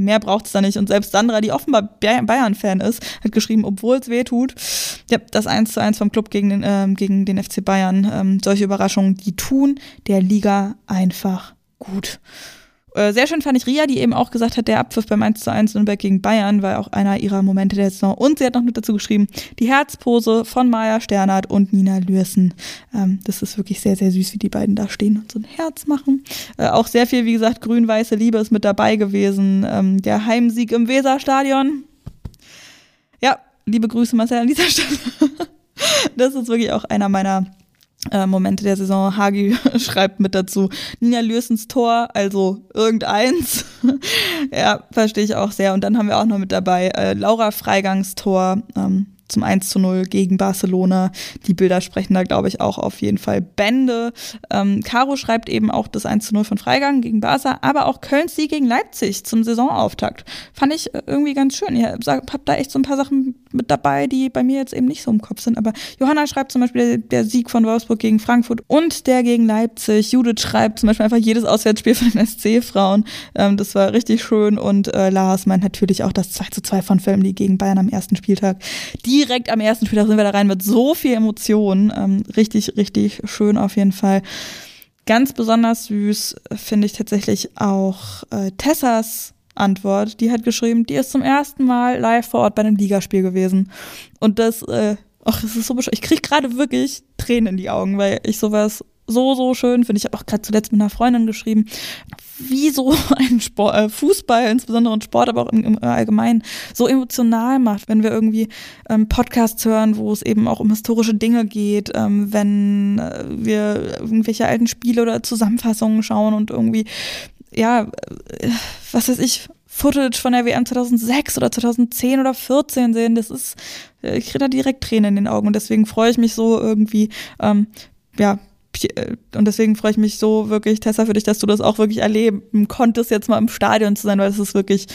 mehr braucht es da nicht. Und selbst Sandra, die offenbar Bayern-Fan ist, hat geschrieben, obwohl es weh tut, ja, das 1 zu 1 vom Club gegen den, ähm, gegen den FC Bayern, ähm, solche Überraschungen, die tun der Liga einfach gut. Äh, sehr schön fand ich Ria, die eben auch gesagt hat, der Abpfiff beim 1 zu 1 Nürnberg gegen Bayern war auch einer ihrer Momente der Saison. Und sie hat noch mit dazu geschrieben, die Herzpose von Maya Sternert und Nina Lürsen. Ähm, das ist wirklich sehr, sehr süß, wie die beiden da stehen und so ein Herz machen. Äh, auch sehr viel, wie gesagt, grün-weiße Liebe ist mit dabei gewesen. Ähm, der Heimsieg im Weserstadion. Ja, liebe Grüße Marcel an dieser [LAUGHS] Stelle. das ist wirklich auch einer meiner äh, Momente der Saison. Hagi [LAUGHS] schreibt mit dazu, Nina Lürsens Tor, also irgendeins. [LAUGHS] ja, verstehe ich auch sehr. Und dann haben wir auch noch mit dabei äh, Laura Freigangs Tor. Ähm, zum 1 zu 0 gegen Barcelona. Die Bilder sprechen da, glaube ich, auch auf jeden Fall Bände. Ähm, Caro schreibt eben auch das 1 zu 0 von Freigang gegen Barca, aber auch Kölns Sieg gegen Leipzig zum Saisonauftakt. Fand ich äh, irgendwie ganz schön. Ihr habt da echt so ein paar Sachen mit dabei, die bei mir jetzt eben nicht so im Kopf sind. Aber Johanna schreibt zum Beispiel der, der Sieg von Wolfsburg gegen Frankfurt und der gegen Leipzig. Judith schreibt zum Beispiel einfach jedes Auswärtsspiel von den SC-Frauen. Ähm, das war richtig schön. Und äh, Lars meint natürlich auch das 2 zu 2 von Family gegen Bayern am ersten Spieltag. Die direkt am ersten Spieltag sind wir da rein mit so viel Emotionen. Ähm, richtig, richtig schön auf jeden Fall. Ganz besonders süß finde ich tatsächlich auch äh, Tessas Antwort. Die hat geschrieben, die ist zum ersten Mal live vor Ort bei einem Ligaspiel gewesen. Und das, äh, ach, das ist so bescheuert. Ich kriege gerade wirklich Tränen in die Augen, weil ich sowas so, so schön finde. Ich habe auch gerade zuletzt mit einer Freundin geschrieben, wie so [LAUGHS] ein Sport, äh, Fußball, insbesondere ein Sport, aber auch im, im Allgemeinen, so emotional macht, wenn wir irgendwie ähm, Podcasts hören, wo es eben auch um historische Dinge geht, ähm, wenn äh, wir irgendwelche alten Spiele oder Zusammenfassungen schauen und irgendwie, ja, äh, was weiß ich, Footage von der WM 2006 oder 2010 oder 14 sehen, das ist, äh, ich kriege da direkt Tränen in den Augen und deswegen freue ich mich so irgendwie, ähm, ja, und deswegen freue ich mich so wirklich, Tessa, für dich, dass du das auch wirklich erleben konntest, jetzt mal im Stadion zu sein, weil es ist wirklich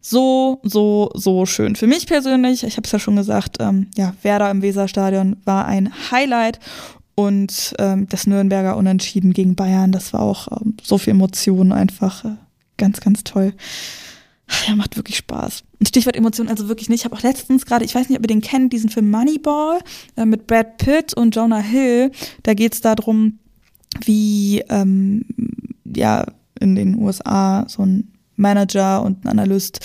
so, so, so schön. Für mich persönlich, ich habe es ja schon gesagt, ähm, ja, Werder im Weserstadion war ein Highlight und ähm, das Nürnberger Unentschieden gegen Bayern, das war auch ähm, so viel Emotionen einfach äh, ganz, ganz toll. Ja, macht wirklich Spaß. Stichwort Emotionen, also wirklich nicht. Ich habe auch letztens gerade, ich weiß nicht, ob ihr den kennt, diesen Film Moneyball äh, mit Brad Pitt und Jonah Hill. Da geht es darum, wie ähm, ja in den USA so ein Manager und ein Analyst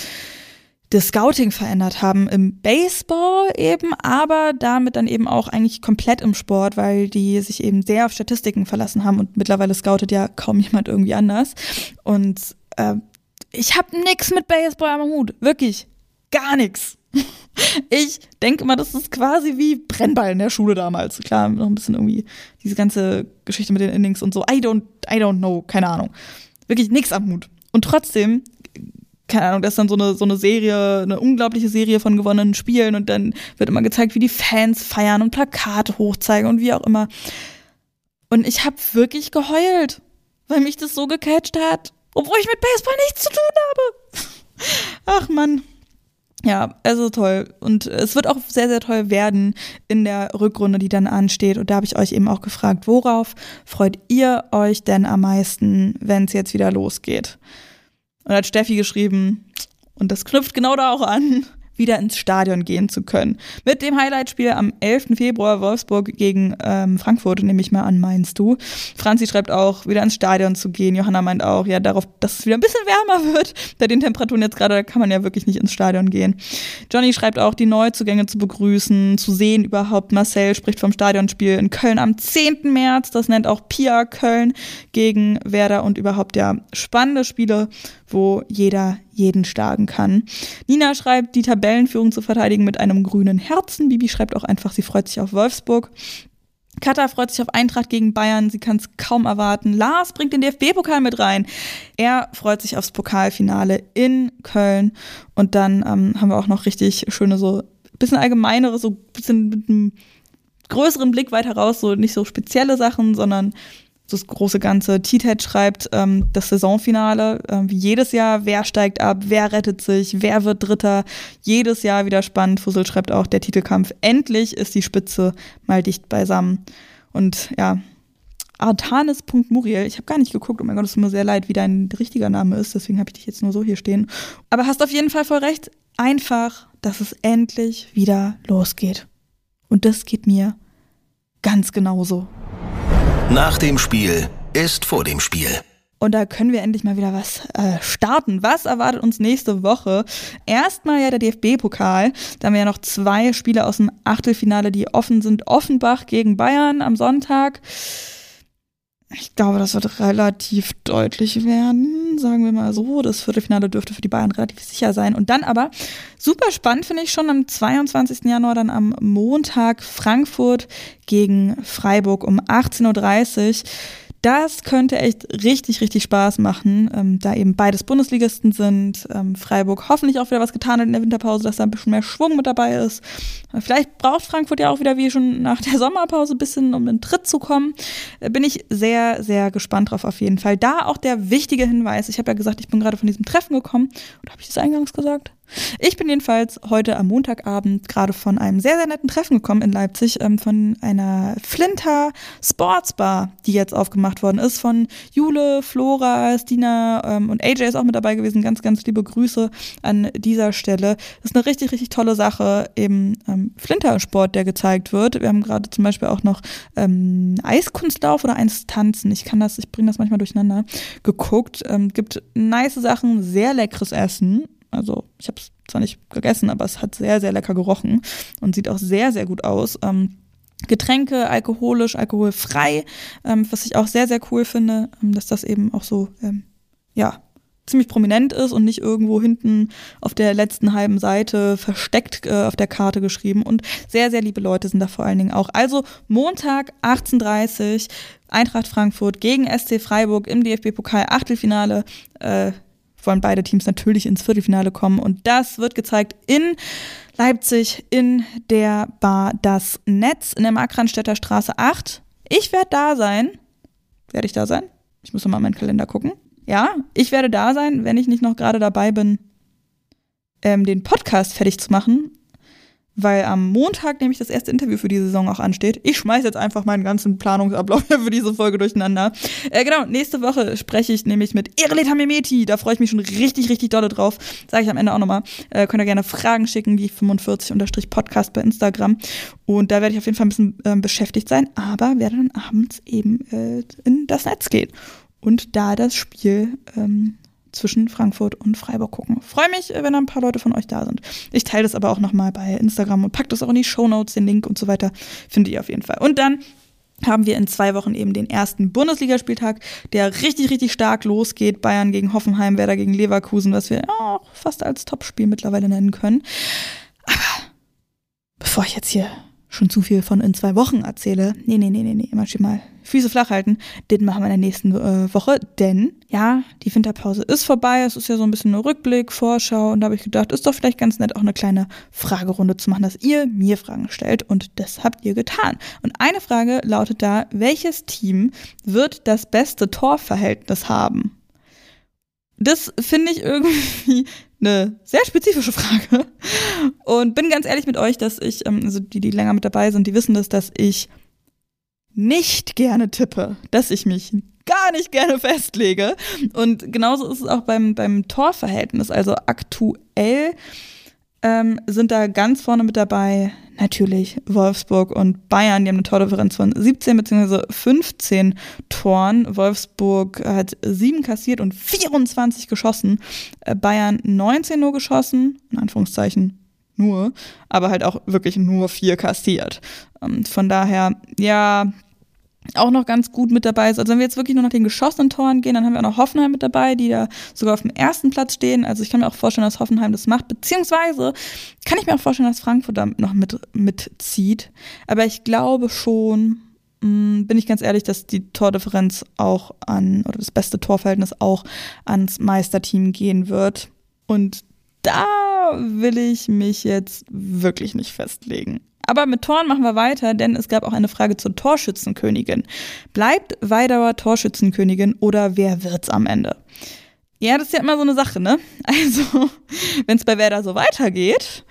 das Scouting verändert haben im Baseball eben, aber damit dann eben auch eigentlich komplett im Sport, weil die sich eben sehr auf Statistiken verlassen haben und mittlerweile scoutet ja kaum jemand irgendwie anders. Und äh, ich habe nix mit Baseball am Hut. Wirklich. Gar nichts. [LAUGHS] Ich denke mal, das ist quasi wie Brennball in der Schule damals. Klar, noch ein bisschen irgendwie diese ganze Geschichte mit den Innings und so. I don't, I don't know, keine Ahnung. Wirklich nix am Hut. Und trotzdem, keine Ahnung, das ist dann so eine, so eine Serie, eine unglaubliche Serie von gewonnenen Spielen und dann wird immer gezeigt, wie die Fans feiern und Plakate hochzeigen und wie auch immer. Und ich habe wirklich geheult, weil mich das so gecatcht hat obwohl ich mit Baseball nichts zu tun habe. Ach Mann. Ja, also toll. Und es wird auch sehr, sehr toll werden in der Rückrunde, die dann ansteht. Und da habe ich euch eben auch gefragt, worauf freut ihr euch denn am meisten, wenn es jetzt wieder losgeht? Und hat Steffi geschrieben, und das knüpft genau da auch an, wieder ins Stadion gehen zu können. Mit dem Highlightspiel am 11. Februar Wolfsburg gegen ähm, Frankfurt, nehme ich mal an, meinst du. Franzi schreibt auch, wieder ins Stadion zu gehen. Johanna meint auch, ja, darauf, dass es wieder ein bisschen wärmer wird. Bei den Temperaturen jetzt gerade, kann man ja wirklich nicht ins Stadion gehen. Johnny schreibt auch, die Neuzugänge zu begrüßen, zu sehen überhaupt. Marcel spricht vom Stadionspiel in Köln am 10. März. Das nennt auch Pia Köln gegen Werder und überhaupt ja spannende Spiele wo jeder jeden schlagen kann. Nina schreibt, die Tabellenführung zu verteidigen mit einem grünen Herzen. Bibi schreibt auch einfach, sie freut sich auf Wolfsburg. Katha freut sich auf Eintracht gegen Bayern, sie kann es kaum erwarten. Lars bringt den DFB-Pokal mit rein. Er freut sich aufs Pokalfinale in Köln. Und dann ähm, haben wir auch noch richtig schöne, so bisschen allgemeinere, so bisschen mit einem größeren Blick weiter raus, so nicht so spezielle Sachen, sondern das große Ganze. T-Ted schreibt ähm, das Saisonfinale, äh, wie jedes Jahr, wer steigt ab, wer rettet sich, wer wird Dritter. Jedes Jahr wieder spannend. Fussel schreibt auch, der Titelkampf, endlich ist die Spitze mal dicht beisammen. Und ja, Artanis.muriel, ich habe gar nicht geguckt, oh mein Gott, es tut mir sehr leid, wie dein richtiger Name ist, deswegen habe ich dich jetzt nur so hier stehen. Aber hast auf jeden Fall voll recht, einfach, dass es endlich wieder losgeht. Und das geht mir ganz genauso. Nach dem Spiel ist vor dem Spiel. Und da können wir endlich mal wieder was äh, starten. Was erwartet uns nächste Woche? Erstmal ja der DFB-Pokal. Da haben wir ja noch zwei Spiele aus dem Achtelfinale, die offen sind. Offenbach gegen Bayern am Sonntag. Ich glaube, das wird relativ deutlich werden, sagen wir mal so. Das Viertelfinale dürfte für die Bayern relativ sicher sein. Und dann aber super spannend finde ich schon am 22. Januar, dann am Montag Frankfurt gegen Freiburg um 18.30 Uhr. Das könnte echt richtig, richtig Spaß machen, ähm, da eben beides Bundesligisten sind. Ähm, Freiburg hoffentlich auch wieder was getan hat in der Winterpause, dass da ein bisschen mehr Schwung mit dabei ist. Vielleicht braucht Frankfurt ja auch wieder wie schon nach der [LAUGHS] Sommerpause ein bisschen, um in den Tritt zu kommen. Äh, bin ich sehr, sehr gespannt drauf auf jeden Fall. Da auch der wichtige Hinweis. Ich habe ja gesagt, ich bin gerade von diesem Treffen gekommen. Oder habe ich das eingangs gesagt? Ich bin jedenfalls heute am Montagabend gerade von einem sehr, sehr netten Treffen gekommen in Leipzig, ähm, von einer Flinter Sportsbar, die jetzt aufgemacht worden ist, von Jule, Flora, Stina ähm, und AJ ist auch mit dabei gewesen. Ganz, ganz liebe Grüße an dieser Stelle. Das ist eine richtig, richtig tolle Sache, eben ähm, Flinter-Sport, der gezeigt wird. Wir haben gerade zum Beispiel auch noch ähm, Eiskunstlauf oder Eistanzen. Ich kann das, ich bringe das manchmal durcheinander, geguckt. Ähm, gibt nice Sachen, sehr leckeres Essen also ich habe es zwar nicht gegessen, aber es hat sehr, sehr lecker gerochen und sieht auch sehr, sehr gut aus. Ähm, Getränke, alkoholisch, alkoholfrei, ähm, was ich auch sehr, sehr cool finde, ähm, dass das eben auch so, ähm, ja, ziemlich prominent ist und nicht irgendwo hinten auf der letzten halben Seite versteckt äh, auf der Karte geschrieben. Und sehr, sehr liebe Leute sind da vor allen Dingen auch. Also Montag 18.30 Eintracht Frankfurt gegen SC Freiburg im DFB-Pokal Achtelfinale. Äh, wollen beide Teams natürlich ins Viertelfinale kommen. Und das wird gezeigt in Leipzig in der Bar Das Netz in der Markranstädter Straße 8. Ich werde da sein. Werde ich da sein? Ich muss noch mal meinen Kalender gucken. Ja, ich werde da sein, wenn ich nicht noch gerade dabei bin, ähm, den Podcast fertig zu machen weil am Montag nämlich das erste Interview für die Saison auch ansteht. Ich schmeiß jetzt einfach meinen ganzen Planungsablauf [LAUGHS] für diese Folge durcheinander. Äh, genau, nächste Woche spreche ich nämlich mit Ireleta Mimeti. Da freue ich mich schon richtig, richtig dolle drauf. Sage ich am Ende auch nochmal. Äh, könnt ihr gerne Fragen schicken, die 45-podcast bei Instagram. Und da werde ich auf jeden Fall ein bisschen äh, beschäftigt sein, aber werde dann abends eben äh, in das Netz gehen. Und da das Spiel ähm, zwischen Frankfurt und Freiburg gucken. Freue mich, wenn ein paar Leute von euch da sind. Ich teile das aber auch nochmal bei Instagram und packe das auch in die Show Notes, den Link und so weiter. Findet ihr auf jeden Fall. Und dann haben wir in zwei Wochen eben den ersten Bundesligaspieltag, der richtig, richtig stark losgeht. Bayern gegen Hoffenheim, Werder gegen Leverkusen, was wir auch fast als Topspiel mittlerweile nennen können. Aber bevor ich jetzt hier schon zu viel von in zwei Wochen erzähle. Nee, nee, nee, nee, nee, immer schön mal Füße flach halten. Den machen wir in der nächsten äh, Woche, denn ja, die Winterpause ist vorbei. Es ist ja so ein bisschen eine Rückblick, Vorschau und da habe ich gedacht, ist doch vielleicht ganz nett, auch eine kleine Fragerunde zu machen, dass ihr mir Fragen stellt und das habt ihr getan. Und eine Frage lautet da, welches Team wird das beste Torverhältnis haben? Das finde ich irgendwie eine sehr spezifische Frage. Und bin ganz ehrlich mit euch, dass ich, ähm, also die, die länger mit dabei sind, die wissen das, dass ich nicht gerne tippe, dass ich mich gar nicht gerne festlege. Und genauso ist es auch beim, beim Torverhältnis. Also aktuell ähm, sind da ganz vorne mit dabei natürlich Wolfsburg und Bayern. Die haben eine Tordifferenz von 17 bzw. 15 Toren. Wolfsburg hat 7 kassiert und 24 geschossen. Äh, Bayern 19 nur geschossen, in Anführungszeichen nur, aber halt auch wirklich nur 4 kassiert. Ähm, von daher, ja, auch noch ganz gut mit dabei ist. Also wenn wir jetzt wirklich nur nach den geschossenen Toren gehen, dann haben wir auch noch Hoffenheim mit dabei, die da sogar auf dem ersten Platz stehen. Also ich kann mir auch vorstellen, dass Hoffenheim das macht, beziehungsweise kann ich mir auch vorstellen, dass Frankfurt da noch mit mitzieht. Aber ich glaube schon, mh, mm, bin ich ganz ehrlich, dass die Tordifferenz auch an, oder das beste Torverhältnis auch ans Meisterteam gehen wird. Und da will ich mich jetzt wirklich nicht festlegen. Aber mit Toren machen wir weiter, denn es gab auch eine Frage zur Torschützenkönigin. Bleibt Weidauer Torschützenkönigin oder wer wird's am Ende? Ja, das ist ja immer so eine Sache, ne? [LAUGHS] Also, wenn es bei Werder so weitergeht,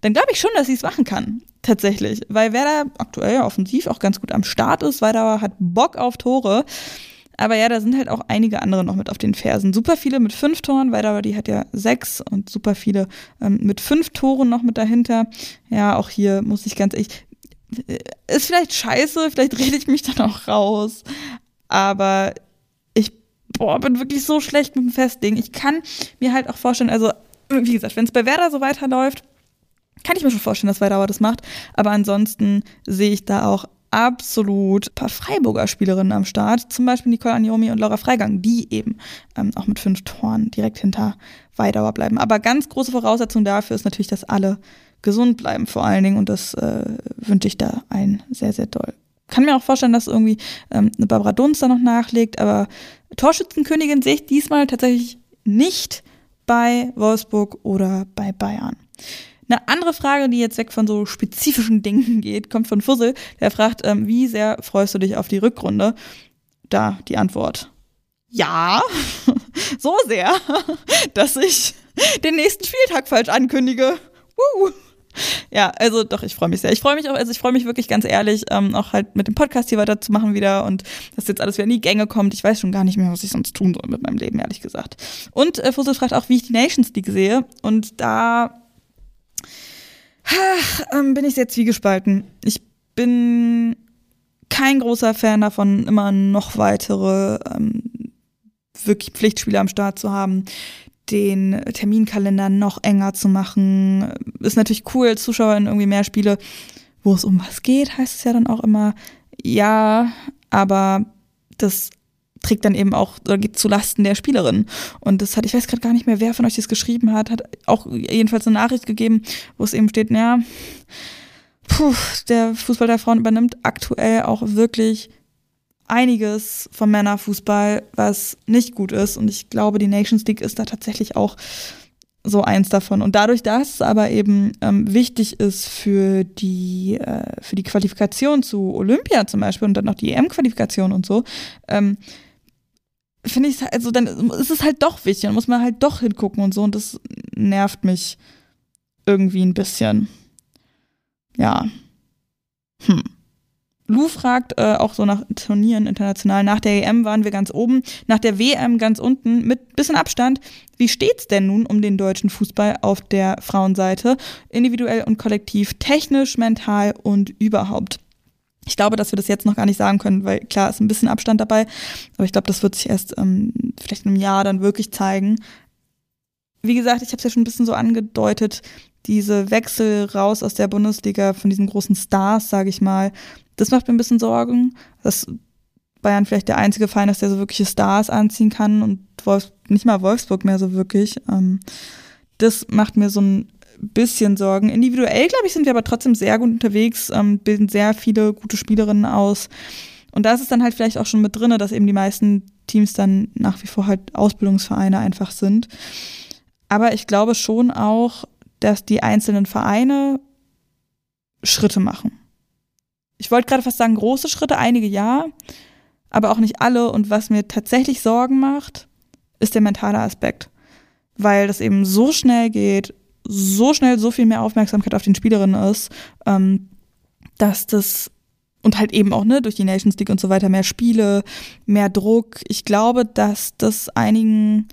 dann glaube ich schon, dass sie es machen kann. Tatsächlich. Weil Werder aktuell ja offensiv auch ganz gut am Start ist. Weidauer hat Bock auf Tore. Aber ja, da sind halt auch einige andere noch mit auf den Fersen. Super viele mit fünf Toren, weil die hat ja sechs und super viele ähm, mit fünf Toren noch mit dahinter. Ja, auch hier muss ich ganz ehrlich, äh, ist vielleicht scheiße, vielleicht [LAUGHS] rede ich mich dann auch raus. Aber ich boah, bin wirklich so schlecht mit dem Festlegen. Ich kann mir halt auch vorstellen, also wie gesagt, wenn es bei Werder so weiterläuft, kann ich mir schon vorstellen, dass Weidauer das macht. Aber ansonsten sehe ich da auch absolut ein paar Freiburger Spielerinnen am Start, zum Beispiel Nicole Aniomi und Laura Freigang, die eben ähm, auch mit fünf Toren direkt hinter Weidauer bleiben. Aber ganz große Voraussetzung dafür ist natürlich, dass alle gesund bleiben vor allen Dingen und das äh, wünsche ich da ein sehr, sehr doll. Kann mir auch vorstellen, dass irgendwie ähm, eine Barbara Dunst da noch nachlegt, aber Torschützenkönigin sehe ich diesmal tatsächlich nicht bei Wolfsburg oder bei Bayern. Eine andere Frage, die jetzt weg von so spezifischen Dingen geht, kommt von Fussel. Der fragt, ähm, wie sehr freust du dich auf die Rückrunde? Da die Antwort. Ja, [LAUGHS] so sehr, [LAUGHS] dass ich den nächsten Spieltag falsch ankündige. Woo. Ja, also doch, ich freue mich sehr. Ich freue mich auch, also ich freue mich wirklich ganz ehrlich, ähm, auch halt mit dem Podcast hier weiterzumachen wieder und dass jetzt alles wieder in die Gänge kommt. Ich weiß schon gar nicht mehr, was ich sonst tun soll mit meinem Leben, ehrlich gesagt. Und äh, Fussel fragt auch, wie ich die Nations League sehe. Und da ach, ähm, bin ich sehr zwiegespalten. Ich bin kein großer Fan davon, immer noch weitere ähm, wirklich Pflichtspiele am Start zu haben den Terminkalender noch enger zu machen. Ist natürlich cool, als Zuschauer in irgendwie mehr Spiele, wo es um was geht, heißt es ja dann auch immer. Ja, aber das trägt dann eben auch oder geht zu Lasten der Spielerin. Und das hat, ich weiß gerade gar nicht mehr, wer von euch das geschrieben hat, hat auch jedenfalls eine Nachricht gegeben, wo es eben steht, naja, puh, der Fußball der Frauen übernimmt aktuell auch wirklich einiges vom Männerfußball, was nicht gut ist. Und ich glaube, die Nations League ist da tatsächlich auch so eins davon. Und dadurch, dass es aber eben ähm, wichtig ist für die, äh, für die Qualifikation zu Olympia zum Beispiel und dann noch die EM-Qualifikation und so, ähm, finde ich also dann ist es halt doch wichtig, dann muss man halt doch hingucken und so und das nervt mich irgendwie ein bisschen. Ja. Hm. Lou fragt äh, auch so nach Turnieren international. Nach der EM waren wir ganz oben, nach der WM ganz unten mit bisschen Abstand. Wie steht's denn nun um den deutschen Fußball auf der Frauenseite? Individuell und kollektiv, technisch, mental und überhaupt. Ich glaube, dass wir das jetzt noch gar nicht sagen können, weil klar ist ein bisschen Abstand dabei, aber ich glaube, das wird sich erst ähm, vielleicht in einem Jahr dann wirklich zeigen. Wie gesagt, ich habe es ja schon ein bisschen so angedeutet, diese Wechsel raus aus der Bundesliga von diesen großen Stars, sage ich mal, das macht mir ein bisschen Sorgen, dass Bayern vielleicht der einzige Verein ist, der so wirkliche Stars anziehen kann und Wolfs nicht mal Wolfsburg mehr so wirklich. Ähm, das macht mir so ein bisschen Sorgen. Individuell, glaube ich, sind wir aber trotzdem sehr gut unterwegs, ähm, bilden sehr viele gute Spielerinnen aus. Und da ist es dann halt vielleicht auch schon mit drin, dass eben die meisten Teams dann nach wie vor halt Ausbildungsvereine einfach sind. Aber ich glaube schon auch, dass die einzelnen Vereine Schritte machen ich wollte gerade fast sagen, große Schritte, einige ja, aber auch nicht alle. Und was mir tatsächlich Sorgen macht, ist der mentale Aspekt. Weil das eben so schnell geht, so schnell so viel mehr Aufmerksamkeit auf den Spielerinnen ist, ähm, dass das und halt eben auch ne durch die Nations League und so weiter mehr Spiele, mehr Druck. Ich glaube, dass das einigen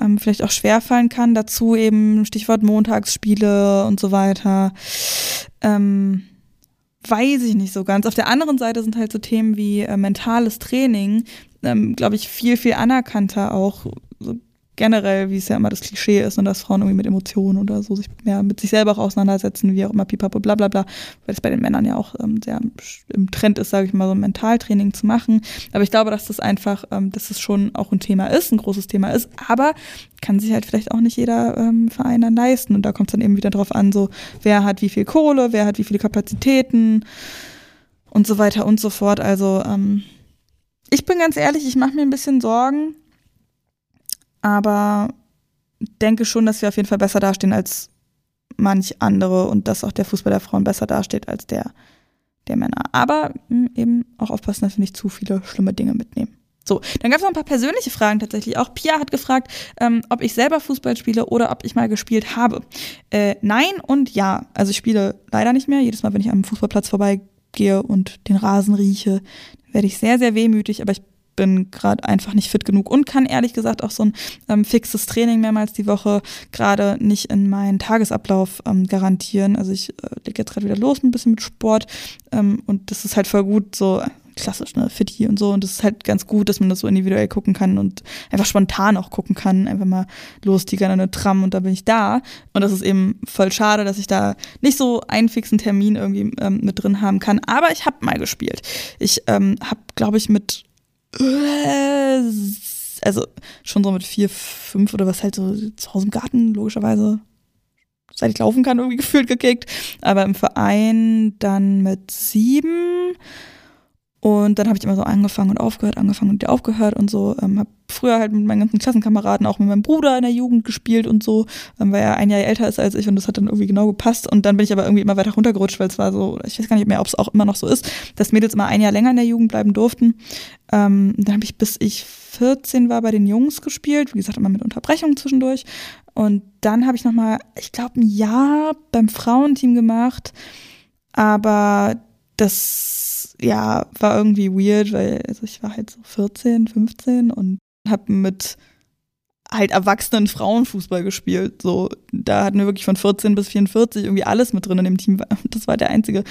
ähm, vielleicht auch schwerfallen kann. Dazu eben Stichwort Montagsspiele und so weiter. Ähm, weiß ich nicht so ganz. Auf der anderen Seite sind halt so Themen wie äh, mentales Training, ähm, glaube ich, viel, viel anerkannter auch so generell, wie es ja immer das Klischee ist, und dass Frauen irgendwie mit Emotionen oder so sich mehr mit sich selber auch auseinandersetzen, wie auch immer pipapo, bla bla bla, weil es bei den Männern ja auch ähm, sehr im Trend ist, sage ich mal, so ein Mentaltraining zu machen. Aber ich glaube, dass das einfach, ähm, dass es schon auch ein Thema ist, ein großes Thema ist, aber kann sich halt vielleicht auch nicht jeder ähm, Verein dann leisten. Und da kommt es dann eben wieder drauf an, so wer hat wie viel Kohle, wer hat wie viele Kapazitäten und so weiter und so fort. Also ähm, ich bin ganz ehrlich, ich mache mir ein bisschen Sorgen, aber denke schon, dass wir auf jeden Fall besser dastehen als manch andere und dass auch der Fußball der Frauen besser dasteht als der der Männer. Aber hm, eben auch aufpassen, dass wir nicht zu viele schlimme Dinge mitnehmen. So, dann gab es noch ein paar persönliche Fragen tatsächlich. Auch Pia hat gefragt, ähm, ob ich selber Fußball spiele oder ob ich mal gespielt habe. Äh, nein und ja. Also ich spiele leider nicht mehr. Jedes Mal, wenn ich am Fußballplatz vorbeigehe und den Rasen rieche, werde ich sehr, sehr wehmütig. Aber ich bin gerade einfach nicht fit genug und kann ehrlich gesagt auch so ein ähm, fixes Training mehrmals die Woche gerade nicht in meinen Tagesablauf ähm, garantieren. Also ich äh, lege jetzt gerade wieder los ein bisschen mit Sport ähm, und das ist halt voll gut, so klassisch, ne, Fitti und so. Und das ist halt ganz gut, dass man das so individuell gucken kann und einfach spontan auch gucken kann. Einfach mal los, die gerne eine Tram und da bin ich da. Und das ist eben voll schade, dass ich da nicht so einen fixen Termin irgendwie ähm, mit drin haben kann. Aber ich habe mal gespielt. Ich ähm, habe, glaube ich, mit also schon so mit vier, fünf oder was halt so zu Hause im Garten, logischerweise, seit ich laufen kann, irgendwie [LAUGHS] gefühlt gekickt. Aber im Verein dann mit sieben Und dann habe ich immer so angefangen und aufgehört, angefangen und wieder aufgehört und so. Ähm, habe früher halt mit meinen ganzen Klassenkameraden, auch mit meinem Bruder in der Jugend gespielt und so, ähm, weil er ein Jahr älter ist als ich und das hat dann irgendwie genau gepasst. Und dann bin ich aber irgendwie immer weiter runtergerutscht, weil es war so, ich weiß gar nicht mehr, ob es auch immer noch so ist, dass Mädels immer ein Jahr länger in der Jugend bleiben durften. Ähm, dann habe ich bis ich 14 war bei den Jungs gespielt, wie gesagt, immer mit Unterbrechungen zwischendurch. Und dann habe ich nochmal, ich glaube, ein Jahr beim Frauenteam gemacht. Aber das, ja, war irgendwie weird, weil also ich war halt so 14, 15 und habe mit halt erwachsenen Frauenfußball gespielt. So, da hatten wir wirklich von 14 bis 44 irgendwie alles mit drin in dem Team. [LAUGHS] Das war der einzige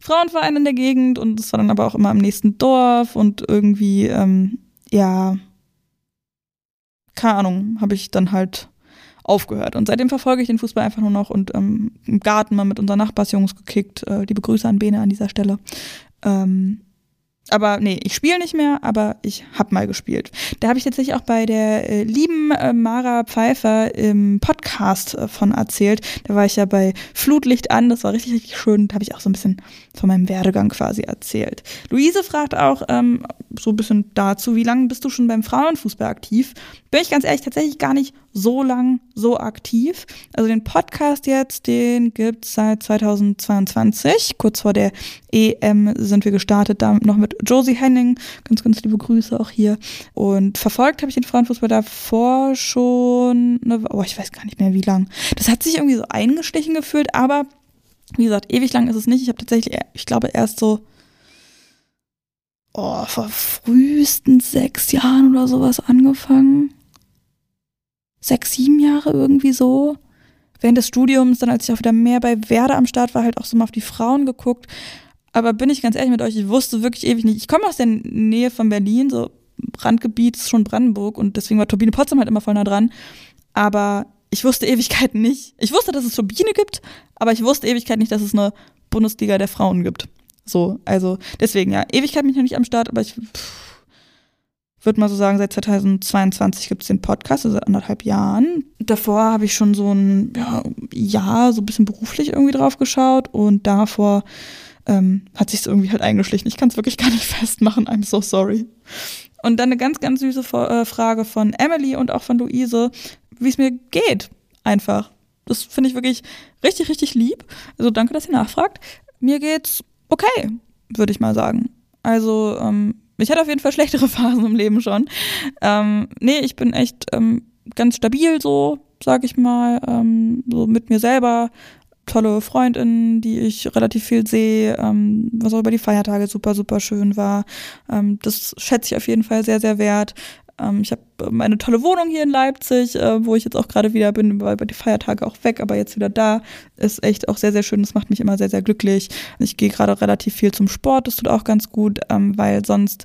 Frauenverein in der Gegend und das war dann aber auch immer im nächsten Dorf und irgendwie, ähm, ja, keine Ahnung, habe ich dann halt aufgehört. Und seitdem verfolge ich den Fußball einfach nur noch und ähm, im Garten mal mit unseren Nachbarsjungs gekickt. Äh, liebe Grüße an Bene an dieser Stelle. Ähm, aber nee, ich spiele nicht mehr, aber ich habe mal gespielt. Da habe ich tatsächlich auch bei der äh, lieben äh, Mara Pfeiffer im Podcast äh, von erzählt. Da war ich ja bei Flutlicht an, das war richtig, richtig schön. Da habe ich auch so ein bisschen von meinem Werdegang quasi erzählt. Luise fragt auch ähm, so ein bisschen dazu, wie lange bist du schon beim Frauenfußball aktiv? Bin ich ganz ehrlich, tatsächlich gar nicht so lang so aktiv. Also den Podcast jetzt, den gibt's seit 2022. Kurz vor der EM sind wir gestartet, da noch mit Josie Henning. Ganz, ganz liebe Grüße auch hier. Und verfolgt habe ich den Frauenfußball davor schon, eine, oh, ich weiß gar nicht mehr wie lang. Das hat sich irgendwie so eingestichen gefühlt, aber wie gesagt, ewig lang ist es nicht. Ich habe tatsächlich, ich glaube, erst so oh, vor frühestens sechs Jahren oder sowas angefangen sechs, sieben Jahre irgendwie so. Während des Studiums, dann als ich auch wieder mehr bei Werder am Start war, halt auch so mal auf die Frauen geguckt. Aber bin ich ganz ehrlich mit euch, ich wusste wirklich ewig nicht. Ich komme aus der Nähe von Berlin, so Randgebiet ist schon Brandenburg und deswegen war Turbine Potsdam halt immer voll nah dran. Aber ich wusste Ewigkeiten nicht. Ich wusste, dass es Turbine gibt, aber ich wusste Ewigkeit nicht, dass es eine Bundesliga der Frauen gibt. So, also deswegen ja, Ewigkeit bin ich noch nicht am Start, aber ich pff, würde mal so sagen, seit 2022 gibt es den Podcast, also seit anderthalb Jahren. Davor habe ich schon so ein ja, Jahr so ein bisschen beruflich irgendwie drauf geschaut und davor ähm, hat sich irgendwie halt eingeschlichen. Ich kann es wirklich gar nicht [LAUGHS] festmachen. I'm so sorry. Und dann eine ganz, ganz süße äh, Frage von Emily und auch von Luise, wie es mir geht. Einfach. Das finde ich wirklich richtig, richtig lieb. Also danke, dass ihr nachfragt. Mir geht's okay, würde ich mal sagen. Also ähm, ich hatte auf jeden Fall schlechtere [LAUGHS] Phasen im Leben schon. Ähm, nee, ich bin echt ähm, ganz stabil so, sag ich mal, ähm, so mit mir selber. Tolle Freundinnen, die ich relativ viel sehe, ähm, was auch über die Feiertage super, super schön war. Ähm, das schätze ich auf jeden Fall sehr, sehr wert. Ähm, ich habe meine tolle Wohnung hier in Leipzig, äh, wo ich jetzt auch gerade wieder bin, über die Feiertage auch weg, aber jetzt wieder da. Ist echt auch sehr, sehr schön. Das macht mich immer sehr, sehr glücklich. Ich gehe gerade relativ viel zum Sport, das tut auch ganz gut, ähm, weil sonst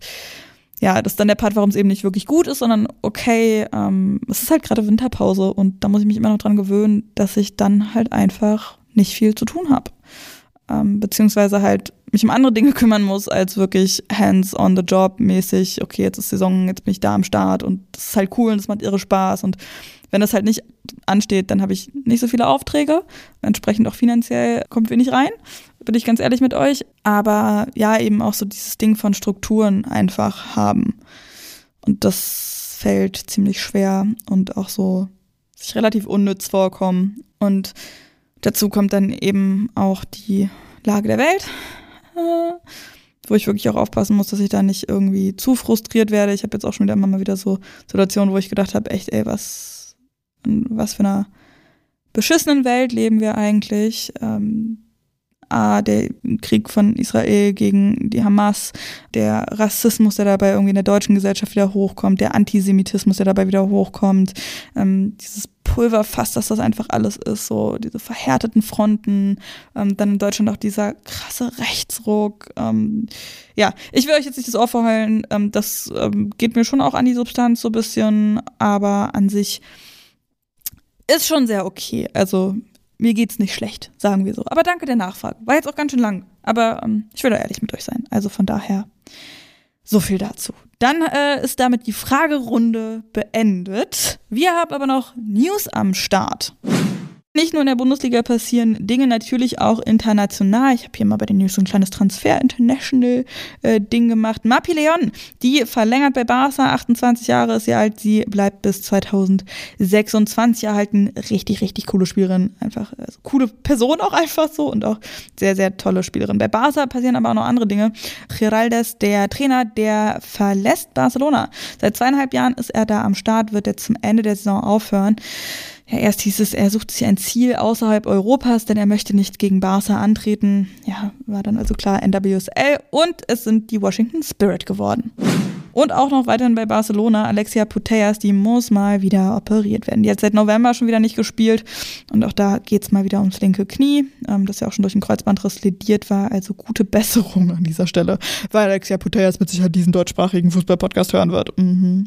ja, das ist dann der Part, warum es eben nicht wirklich gut ist, sondern okay, ähm, es ist halt gerade Winterpause und da muss ich mich immer noch dran gewöhnen, dass ich dann halt einfach nicht viel zu tun habe. Ähm, beziehungsweise halt mich um andere Dinge [LAUGHS] kümmern muss, als wirklich hands on the job mäßig, okay, jetzt ist Saison, jetzt bin ich da am Start und das ist halt cool und das macht irre Spaß und wenn das halt nicht ansteht, dann habe ich nicht so viele Aufträge, entsprechend auch finanziell kommt wenig rein, bin ich ganz ehrlich mit euch, aber ja, eben auch so dieses Ding von Strukturen einfach haben. Und das fällt ziemlich schwer und auch so sich relativ unnütz vorkommen. Und dazu kommt dann eben auch die Lage der Welt, wo ich wirklich auch aufpassen muss, dass ich da nicht irgendwie zu frustriert werde. Ich habe jetzt auch schon wieder immer mal wieder so Situationen, wo ich gedacht habe, echt, ey, was, was für einer beschissenen Welt leben wir eigentlich? Ähm, ah, der Krieg von Israel gegen die Hamas, der Rassismus, der dabei irgendwie in der deutschen Gesellschaft wieder hochkommt, der Antisemitismus, der dabei wieder hochkommt, ähm, dieses Pulverfass, dass das einfach alles ist, so diese verhärteten Fronten, ähm, dann in Deutschland auch dieser krasse Rechtsruck. Ähm, ja, ich will euch jetzt nicht das Ohr verheulen, ähm, das ähm, geht mir schon auch an die Substanz so ein bisschen, aber an sich ist schon sehr okay. Also mir geht's nicht schlecht, sagen wir so. Aber danke der Nachfrage. War jetzt auch ganz schön lang, aber ähm, ich will da ehrlich mit euch sein. Also von daher so viel dazu. Dann äh, ist damit die Fragerunde beendet. Wir haben aber noch News am Start. Nicht nur in der Bundesliga passieren Dinge, natürlich auch international. Ich habe hier mal bei den News so ein kleines Transfer-International-Ding äh, gemacht. Mapi Leon, die verlängert bei Barca, 28 Jahre ist sie alt, sie bleibt bis 2026 erhalten. Richtig, richtig coole Spielerin, einfach also coole Person auch einfach so und auch sehr, sehr tolle Spielerin. Bei Barca passieren aber auch noch andere Dinge. Geraldes, der Trainer, der verlässt Barcelona. Seit zweieinhalb Jahren ist er da am Start, wird jetzt zum Ende der Saison aufhören. Ja, erst hieß es, er sucht sich ein Ziel außerhalb Europas, denn er möchte nicht gegen Barca antreten. Ja, war dann also klar NWSL und es sind die Washington Spirit geworden. Und auch noch weiterhin bei Barcelona, Alexia Putellas, die muss mal wieder operiert werden. Die hat seit November schon wieder nicht gespielt. Und auch da geht's mal wieder ums linke Knie, ähm, das ja auch schon durch einen Kreuzbandriss lediert war. Also gute Besserung an dieser Stelle, weil Alexia Putellas mit Sicherheit diesen deutschsprachigen Fußball-Podcast hören wird. Mhm.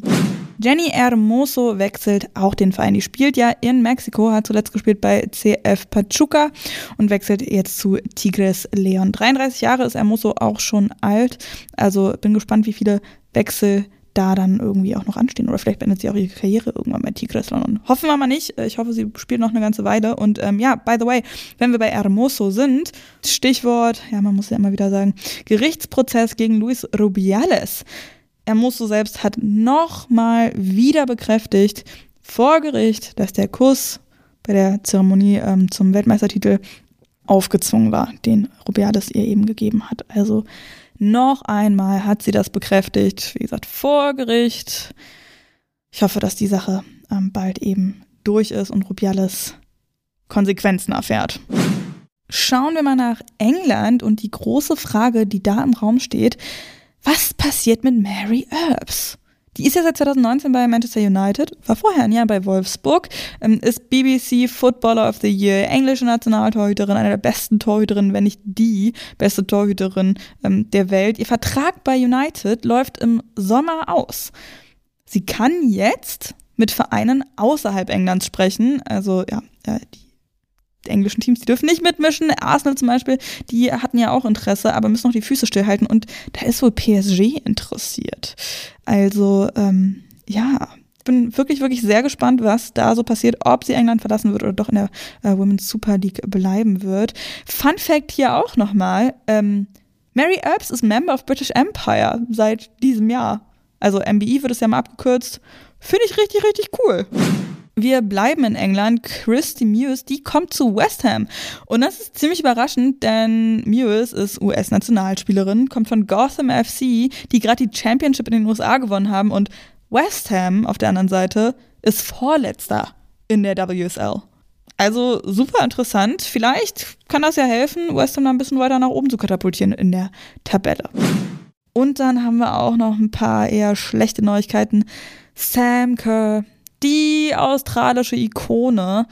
Jenny Hermoso wechselt auch den Verein. Die spielt ja in Mexiko, hat zuletzt gespielt bei CF Pachuca und wechselt jetzt zu Tigres Leon. 33 Jahre ist Hermoso auch schon alt. Also bin gespannt, wie viele Wechsel da dann irgendwie auch noch anstehen. Oder vielleicht beendet sie auch ihre Karriere irgendwann bei Tigres London. Hoffen wir mal nicht. Ich hoffe, sie spielt noch eine ganze Weile. Und ähm, ja, by the way, wenn wir bei Hermoso sind, Stichwort, ja, man muss ja immer wieder sagen, Gerichtsprozess gegen Luis Rubiales. Hermoso selbst hat nochmal wieder bekräftigt vor Gericht, dass der Kuss bei der Zeremonie ähm, zum Weltmeistertitel aufgezwungen war, den Rubiales ihr eben gegeben hat. Also noch einmal hat sie das bekräftigt, wie gesagt, vor Gericht. Ich hoffe, dass die Sache ähm, bald eben durch ist und Rubiales Konsequenzen erfährt. Schauen wir mal nach England und die große Frage, die da im Raum steht, was passiert mit Mary Earps? Die ist ja seit 2019 bei Manchester United, war vorher ein Jahr bei Wolfsburg, ähm, ist BBC Footballer of the Year, englische Nationaltorhüterin, eine der besten Torhüterinnen, wenn nicht die beste Torhüterin ähm, der Welt. Ihr Vertrag bei United läuft im Sommer aus. Sie kann jetzt mit Vereinen außerhalb Englands sprechen, also ja, die englischen Teams, die dürfen nicht mitmischen. Arsenal zum Beispiel, die hatten ja auch Interesse, aber müssen noch die Füße stillhalten. Und da ist wohl PSG interessiert. Also, ähm, ja, bin wirklich, wirklich sehr gespannt, was da so passiert, ob sie England verlassen wird oder doch in der äh, Women's Super League bleiben wird. Fun Fact hier auch nochmal, ähm, Mary Earps ist Member of British Empire seit diesem Jahr. Also MBE wird es ja mal abgekürzt. Finde ich richtig, richtig cool. Wir bleiben in England. Christy Mewes, die kommt zu West Ham. Und das ist ziemlich überraschend, denn Mewes ist US-Nationalspielerin, kommt von Gotham FC, die gerade die Championship in den USA gewonnen haben. Und West Ham auf der anderen Seite ist Vorletzter in der WSL. Also super interessant. Vielleicht kann das ja helfen, West Ham da ein bisschen weiter nach oben zu katapultieren in der Tabelle. Und dann haben wir auch noch ein paar eher schlechte Neuigkeiten. Sam Kerr die australische Ikone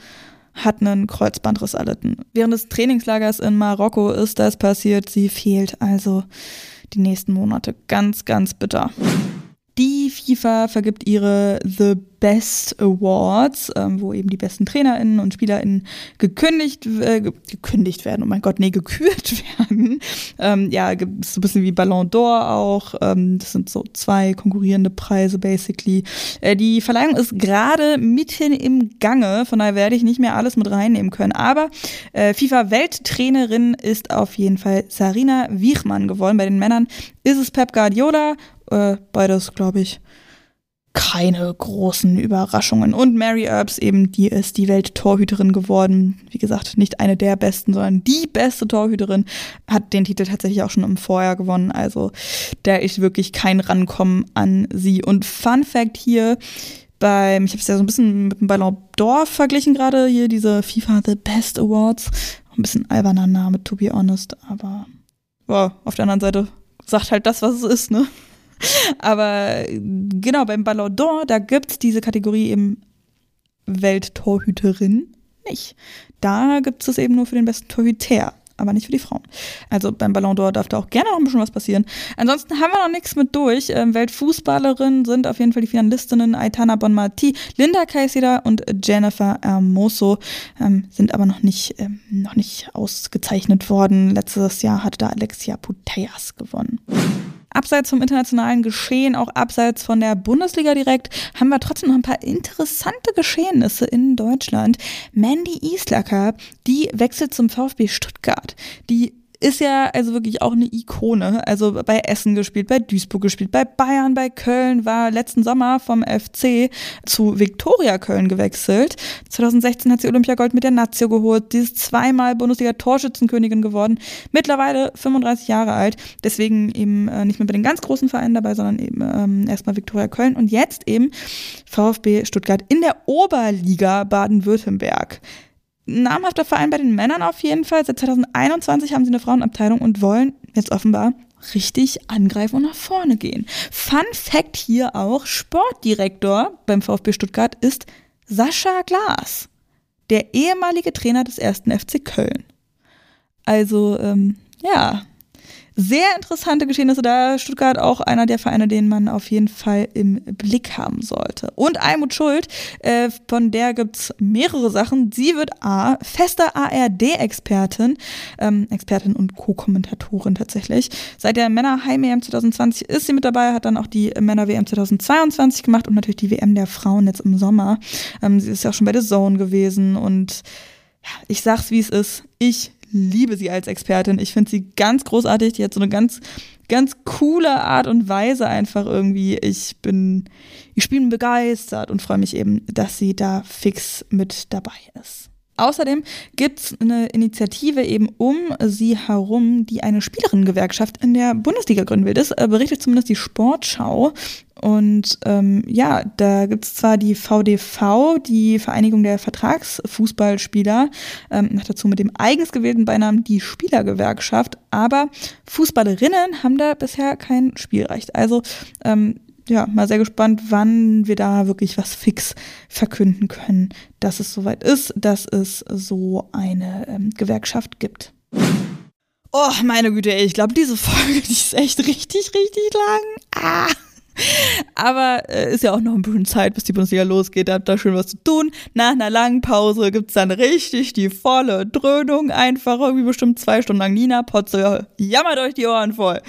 hat einen Kreuzbandriss erlitten. Während des Trainingslagers in Marokko ist das passiert. Sie fehlt also die nächsten Monate. Ganz, ganz bitter. Die FIFA vergibt ihre The Best Awards, ähm, wo eben die besten TrainerInnen und SpielerInnen gekündigt, äh, gekündigt werden, oh mein Gott, nee, gekürt [LAUGHS] werden. Ähm, ja, es so ein bisschen wie Ballon d'Or auch. Ähm, das sind so zwei konkurrierende Preise, basically. Äh, die Verleihung ist gerade mitten im Gange, von daher werde ich nicht mehr alles mit reinnehmen können. Aber äh, FIFA-Welttrainerin ist auf jeden Fall Sarina Wiechmann geworden. Bei den Männern ist es Pep Guardiola äh, beides, glaube ich, keine großen Überraschungen. Und Mary Earps eben, die ist die Welttorhüterin geworden. Wie gesagt, nicht eine der besten, sondern die beste Torhüterin. Hat den Titel tatsächlich auch schon im Vorjahr gewonnen. Also da ist wirklich kein Rankommen an sie. Und Fun Fact hier, beim, ich habe es ja so ein bisschen mit dem Ballon d'Or verglichen gerade, hier diese FIFA The Best Awards. Ein bisschen alberner Name, to be honest, aber wow, auf der anderen Seite sagt halt das, was es ist, ne? Aber genau, beim Ballon d'Or, da gibt es diese Kategorie eben Welttorhüterin nicht. Da gibt es eben nur für den besten Torhüter, aber nicht für die Frauen. Also beim Ballon d'Or darf da auch gerne noch ein bisschen was passieren. Ansonsten haben wir noch nichts mit durch. Ähm, Weltfußballerinnen sind auf jeden Fall die Finalistinnen Aitana Bonmati, Linda Caicedo und Jennifer Hermoso, ähm, sind aber noch nicht, ähm, noch nicht ausgezeichnet worden. Letztes Jahr hatte da Alexia Putellas gewonnen. Abseits vom internationalen Geschehen, auch abseits von der Bundesliga direkt, haben wir trotzdem noch ein paar interessante Geschehnisse in Deutschland. Mandy Islacker, die wechselt zum VfB Stuttgart. Die ist ja also wirklich auch eine Ikone. Also bei Essen gespielt, bei Duisburg gespielt, bei Bayern, bei Köln, war letzten Sommer vom FC zu Viktoria Köln gewechselt. 2016 hat sie Olympiagold mit der Nazio geholt. Sie ist zweimal Bundesliga-Torschützenkönigin geworden. Mittlerweile 35 Jahre alt. Deswegen eben äh, nicht mehr bei den ganz großen Vereinen dabei, sondern eben ähm, erstmal Viktoria Köln und jetzt eben VfB Stuttgart in der Oberliga Baden-Württemberg namhafter Verein bei den Männern auf jeden Fall. Seit 2021 haben sie eine Frauenabteilung und wollen jetzt offenbar richtig angreifen und nach vorne gehen. Fun Fact hier auch, Sportdirektor beim VfB Stuttgart ist Sascha Glas, der ehemalige Trainer des ersten FC Köln. Also, ähm, ja, sehr interessante Geschehnisse da. Stuttgart auch einer der Vereine, den man auf jeden Fall im Blick haben sollte. Und Almut Schuld, äh, von der gibt's mehrere Sachen. Sie wird A, feste ARD-Expertin, ähm, Expertin und Co-Kommentatorin tatsächlich. Seit der Männer-Heim-EM 2020 ist sie mit dabei, hat dann auch die Männer-WM 2022 gemacht und natürlich die WM der Frauen jetzt im Sommer. Ähm, sie ist ja auch schon bei The Zone gewesen und ja, ich sag's wie es ist. Ich liebe sie als Expertin. Ich finde sie ganz großartig. Die hat so eine ganz, ganz coole Art und Weise einfach irgendwie. Ich bin, ich bin begeistert und freue mich eben, dass sie da fix mit dabei ist. Außerdem gibt es eine Initiative eben um sie herum, die eine Spielerinnengewerkschaft in der Bundesliga gründen will. Das äh, berichtet zumindest die Sportschau. Und ähm, ja, da gibt es zwar die VDV, die Vereinigung der Vertragsfußballspieler, ähm, noch dazu mit dem eigens gewählten Beinamen die Spielergewerkschaft, aber Fußballerinnen haben da bisher kein Spielrecht. Also ähm, ja, mal sehr gespannt, wann wir da wirklich was fix verkünden können, dass es soweit ist, dass es so eine ähm, Gewerkschaft gibt. Oh, meine Güte, ey, ich glaube, diese [LAUGHS] Folge, die ist echt richtig, richtig lang. Ah. Aber äh, ist ja auch noch ein bisschen Zeit, bis die Bundesliga losgeht. Da habt ihr schön was zu tun. Nach einer langen Pause gibt's dann richtig die volle Dröhnung. Einfach irgendwie bestimmt zwei Stunden lang Nina Potze jammert euch die Ohren voll.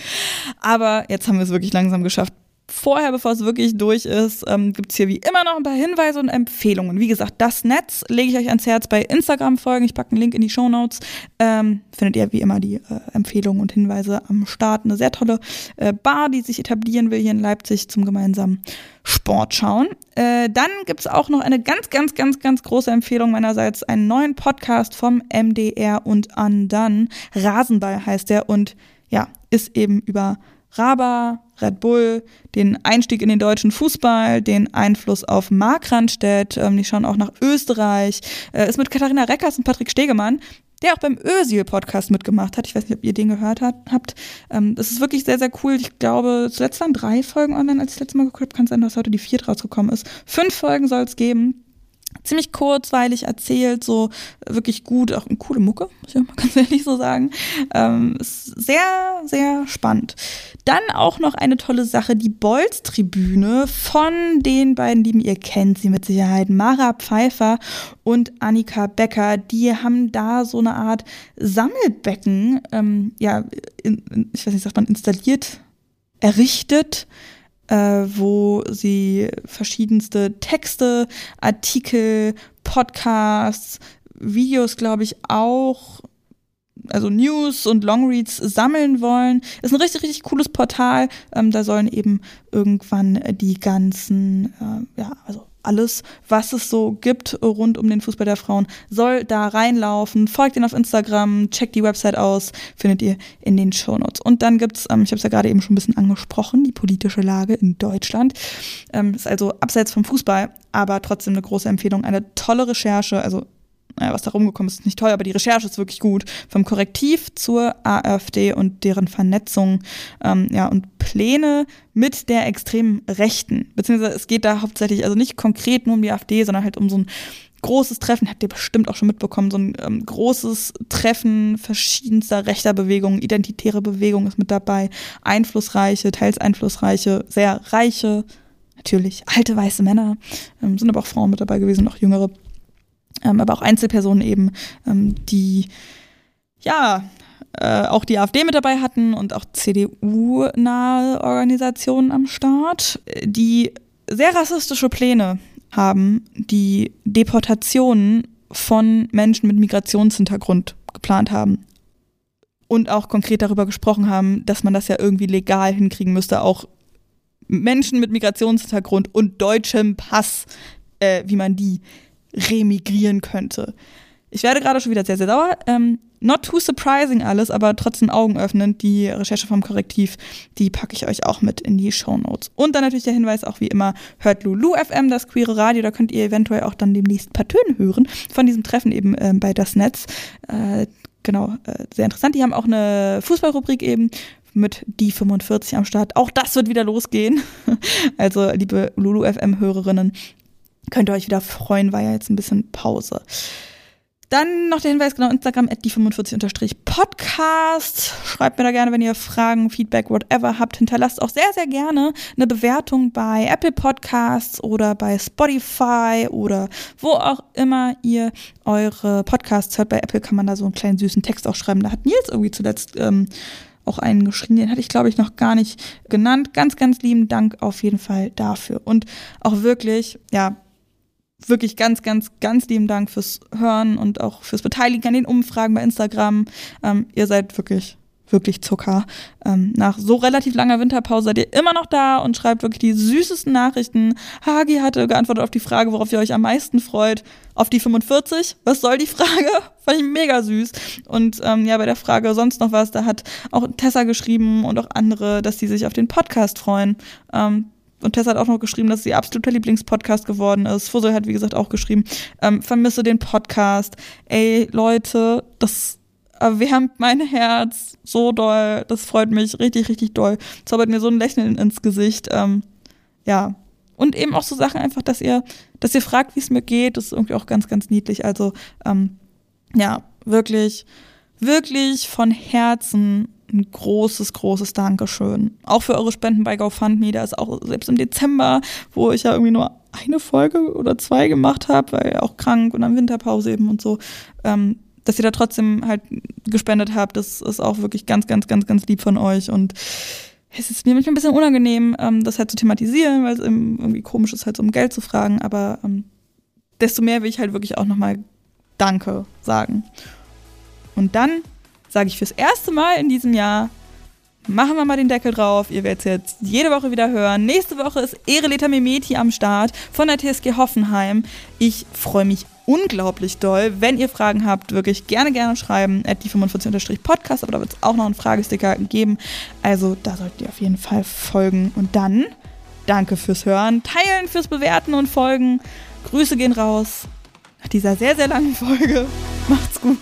Aber jetzt haben wir es wirklich langsam geschafft vorher, bevor es wirklich durch ist, ähm, gibt es hier wie immer noch ein paar Hinweise und Empfehlungen. Wie gesagt, das Netz lege ich euch ans Herz bei Instagram folgen. Ich packe einen Link in die Show Notes. Ähm, findet ihr wie immer die äh, Empfehlungen und Hinweise am Start. Eine sehr tolle äh, Bar, die sich etablieren will hier in Leipzig zum gemeinsamen Sport schauen. Äh, dann gibt es auch noch eine ganz, ganz, ganz, ganz große Empfehlung meinerseits. Einen neuen Podcast vom MDR und Undone. Rasenball heißt der und ja, ist eben über Raba, Red Bull, den Einstieg in den deutschen Fußball, den Einfluss auf Mark Randstedt, ähm, die schauen auch nach Österreich, äh, ist mit Katharina Reckers und Patrick Stegemann, der auch beim Ösil-Podcast mitgemacht hat. Ich weiß nicht, ob ihr den gehört hat, habt. Ähm, das ist wirklich sehr, sehr cool. Ich glaube, zuletzt waren drei Folgen online, als ich das letzte Mal geguckt habe. Kann sein, dass heute die vierte rausgekommen ist. Fünf Folgen soll es geben ziemlich kurzweilig erzählt, so wirklich gut, auch eine coole Mucke, muss ich mal [LAUGHS] ganz ehrlich so sagen. Ähm, sehr, sehr spannend. Dann auch noch eine tolle Sache, die Bolz-Tribüne von den beiden Lieben, ihr kennt sie mit Sicherheit, Mara Pfeiffer und Annika Becker, die haben da so eine Art Sammelbecken, ähm, ja, in, ich weiß nicht, sagt man, installiert, errichtet, äh, wo sie verschiedenste Texte, Artikel, Podcasts, Videos, glaube ich, auch, also News und Longreads sammeln wollen. Ist ein richtig, richtig cooles Portal. Ähm, da sollen eben irgendwann die ganzen, äh, ja, also alles, was es so gibt rund um den Fußball der Frauen, soll da reinlaufen. Folgt ihnen auf Instagram, checkt die Website aus, findet ihr in den Shownotes. Und dann gibt's, ähm, ich habe es ja gerade eben schon ein bisschen angesprochen, die politische Lage in Deutschland. Ähm, ist also abseits vom Fußball, aber trotzdem eine große Empfehlung. Eine tolle Recherche, also naja, was da rumgekommen ist, ist nicht toll, aber die Recherche ist wirklich gut. Vom Korrektiv zur AfD und deren Vernetzung ähm, ja, und Pläne mit der extremen Rechten. Beziehungsweise es geht da hauptsächlich, also nicht konkret nur um die AfD, sondern halt um so ein großes Treffen, habt ihr bestimmt auch schon mitbekommen, so ein ähm, großes Treffen verschiedenster rechter Bewegungen, identitäre Bewegung ist mit dabei, einflussreiche, teils einflussreiche, sehr reiche, natürlich alte weiße Männer, ähm, sind aber auch Frauen mit dabei gewesen, auch jüngere aber auch Einzelpersonen eben, ähm, die ja äh, auch die AfD mit dabei hatten und auch CDU-nahe Organisationen am Start, die sehr rassistische Pläne haben, die Deportationen von Menschen mit Migrationshintergrund geplant haben. Und auch konkret darüber gesprochen haben, dass man das ja irgendwie legal hinkriegen müsste, auch Menschen mit Migrationshintergrund und deutschem Pass, äh, wie man die remigrieren könnte. Ich werde gerade schon wieder sehr, sehr sauer. Ähm, not too surprising alles, aber trotzdem augenöffnend. Die Recherche vom Korrektiv, die packe ich euch auch mit in die Show Notes. Und dann natürlich der Hinweis auch wie immer, hört Lulu FM, das queere Radio. Da könnt ihr eventuell auch dann demnächst ein paar Töne hören von diesem Treffen eben äh, bei Das Netz. Äh, genau, äh, sehr interessant. Die haben auch eine Fußballrubrik eben mit die 45 am Start. Auch das wird wieder losgehen. [LAUGHS] Also, liebe Lulu FM-Hörerinnen, könnt ihr euch wieder freuen, war ja jetzt ein bisschen Pause. Dann noch der Hinweis, genau, Instagram at die45-podcast. Schreibt mir da gerne, wenn ihr Fragen, Feedback, whatever habt. Hinterlasst auch sehr, sehr gerne eine Bewertung bei Apple Podcasts oder bei Spotify oder wo auch immer ihr eure Podcasts hört. Bei Apple kann man da so einen kleinen süßen Text auch schreiben. Da hat Nils irgendwie zuletzt ähm, auch einen geschrieben, den hatte ich, glaube ich, noch gar nicht genannt. Ganz, ganz lieben Dank auf jeden Fall dafür. Und auch wirklich, ja, wirklich ganz, ganz, ganz lieben Dank fürs Hören und auch fürs Beteiligen an den Umfragen bei Instagram. Ähm, ihr seid wirklich, wirklich Zucker. Ähm, nach so relativ langer Winterpause seid ihr immer noch da und schreibt wirklich die süßesten Nachrichten. Hagi hatte geantwortet auf die Frage, worauf ihr euch am meisten freut. Auf die 45. Was soll die Frage? [LAUGHS] Fand ich mega süß. Und ähm, ja, bei der Frage sonst noch was, da hat auch Tessa geschrieben und auch andere, dass sie sich auf den Podcast freuen. Ähm, und Tessa hat auch noch geschrieben, dass sie absoluter Lieblingspodcast geworden ist. Fussel hat, wie gesagt, auch geschrieben, ähm, vermisse den Podcast. Ey, Leute, das erwärmt mein Herz so doll. Das freut mich richtig, richtig doll. Zaubert mir so ein Lächeln ins Gesicht. Ähm, ja. Und eben auch so Sachen einfach, dass ihr, dass ihr fragt, wie es mir geht. Das ist irgendwie auch ganz, ganz niedlich. Also, ähm, ja, wirklich, wirklich von Herzen ein großes, großes Dankeschön. Auch für eure Spenden bei GoFundMe. Da ist auch selbst im Dezember, wo ich ja irgendwie nur eine Folge oder zwei gemacht habe, weil auch krank und dann Winterpause eben und so, ähm, dass ihr da trotzdem halt gespendet habt, das ist auch wirklich ganz, ganz, ganz, ganz lieb von euch. Und es ist mir manchmal ein bisschen unangenehm, ähm, das halt zu thematisieren, weil es irgendwie komisch ist, halt so um Geld zu fragen. Aber ähm, desto mehr will ich halt wirklich auch nochmal Danke sagen. Und dann sage ich fürs erste Mal in diesem Jahr, machen wir mal den Deckel drauf. Ihr werdet es jetzt jede Woche wieder hören. Nächste Woche ist Ereleta Memeti am Start von der TSG Hoffenheim. Ich freue mich unglaublich doll. Wenn ihr Fragen habt, wirklich gerne, gerne schreiben. At die 45-Podcast, aber da wird es auch noch einen Fragesticker geben. Also da solltet ihr auf jeden Fall folgen. Und dann danke fürs Hören, teilen, fürs Bewerten und Folgen. Grüße gehen raus nach dieser sehr, sehr langen Folge. Macht's gut.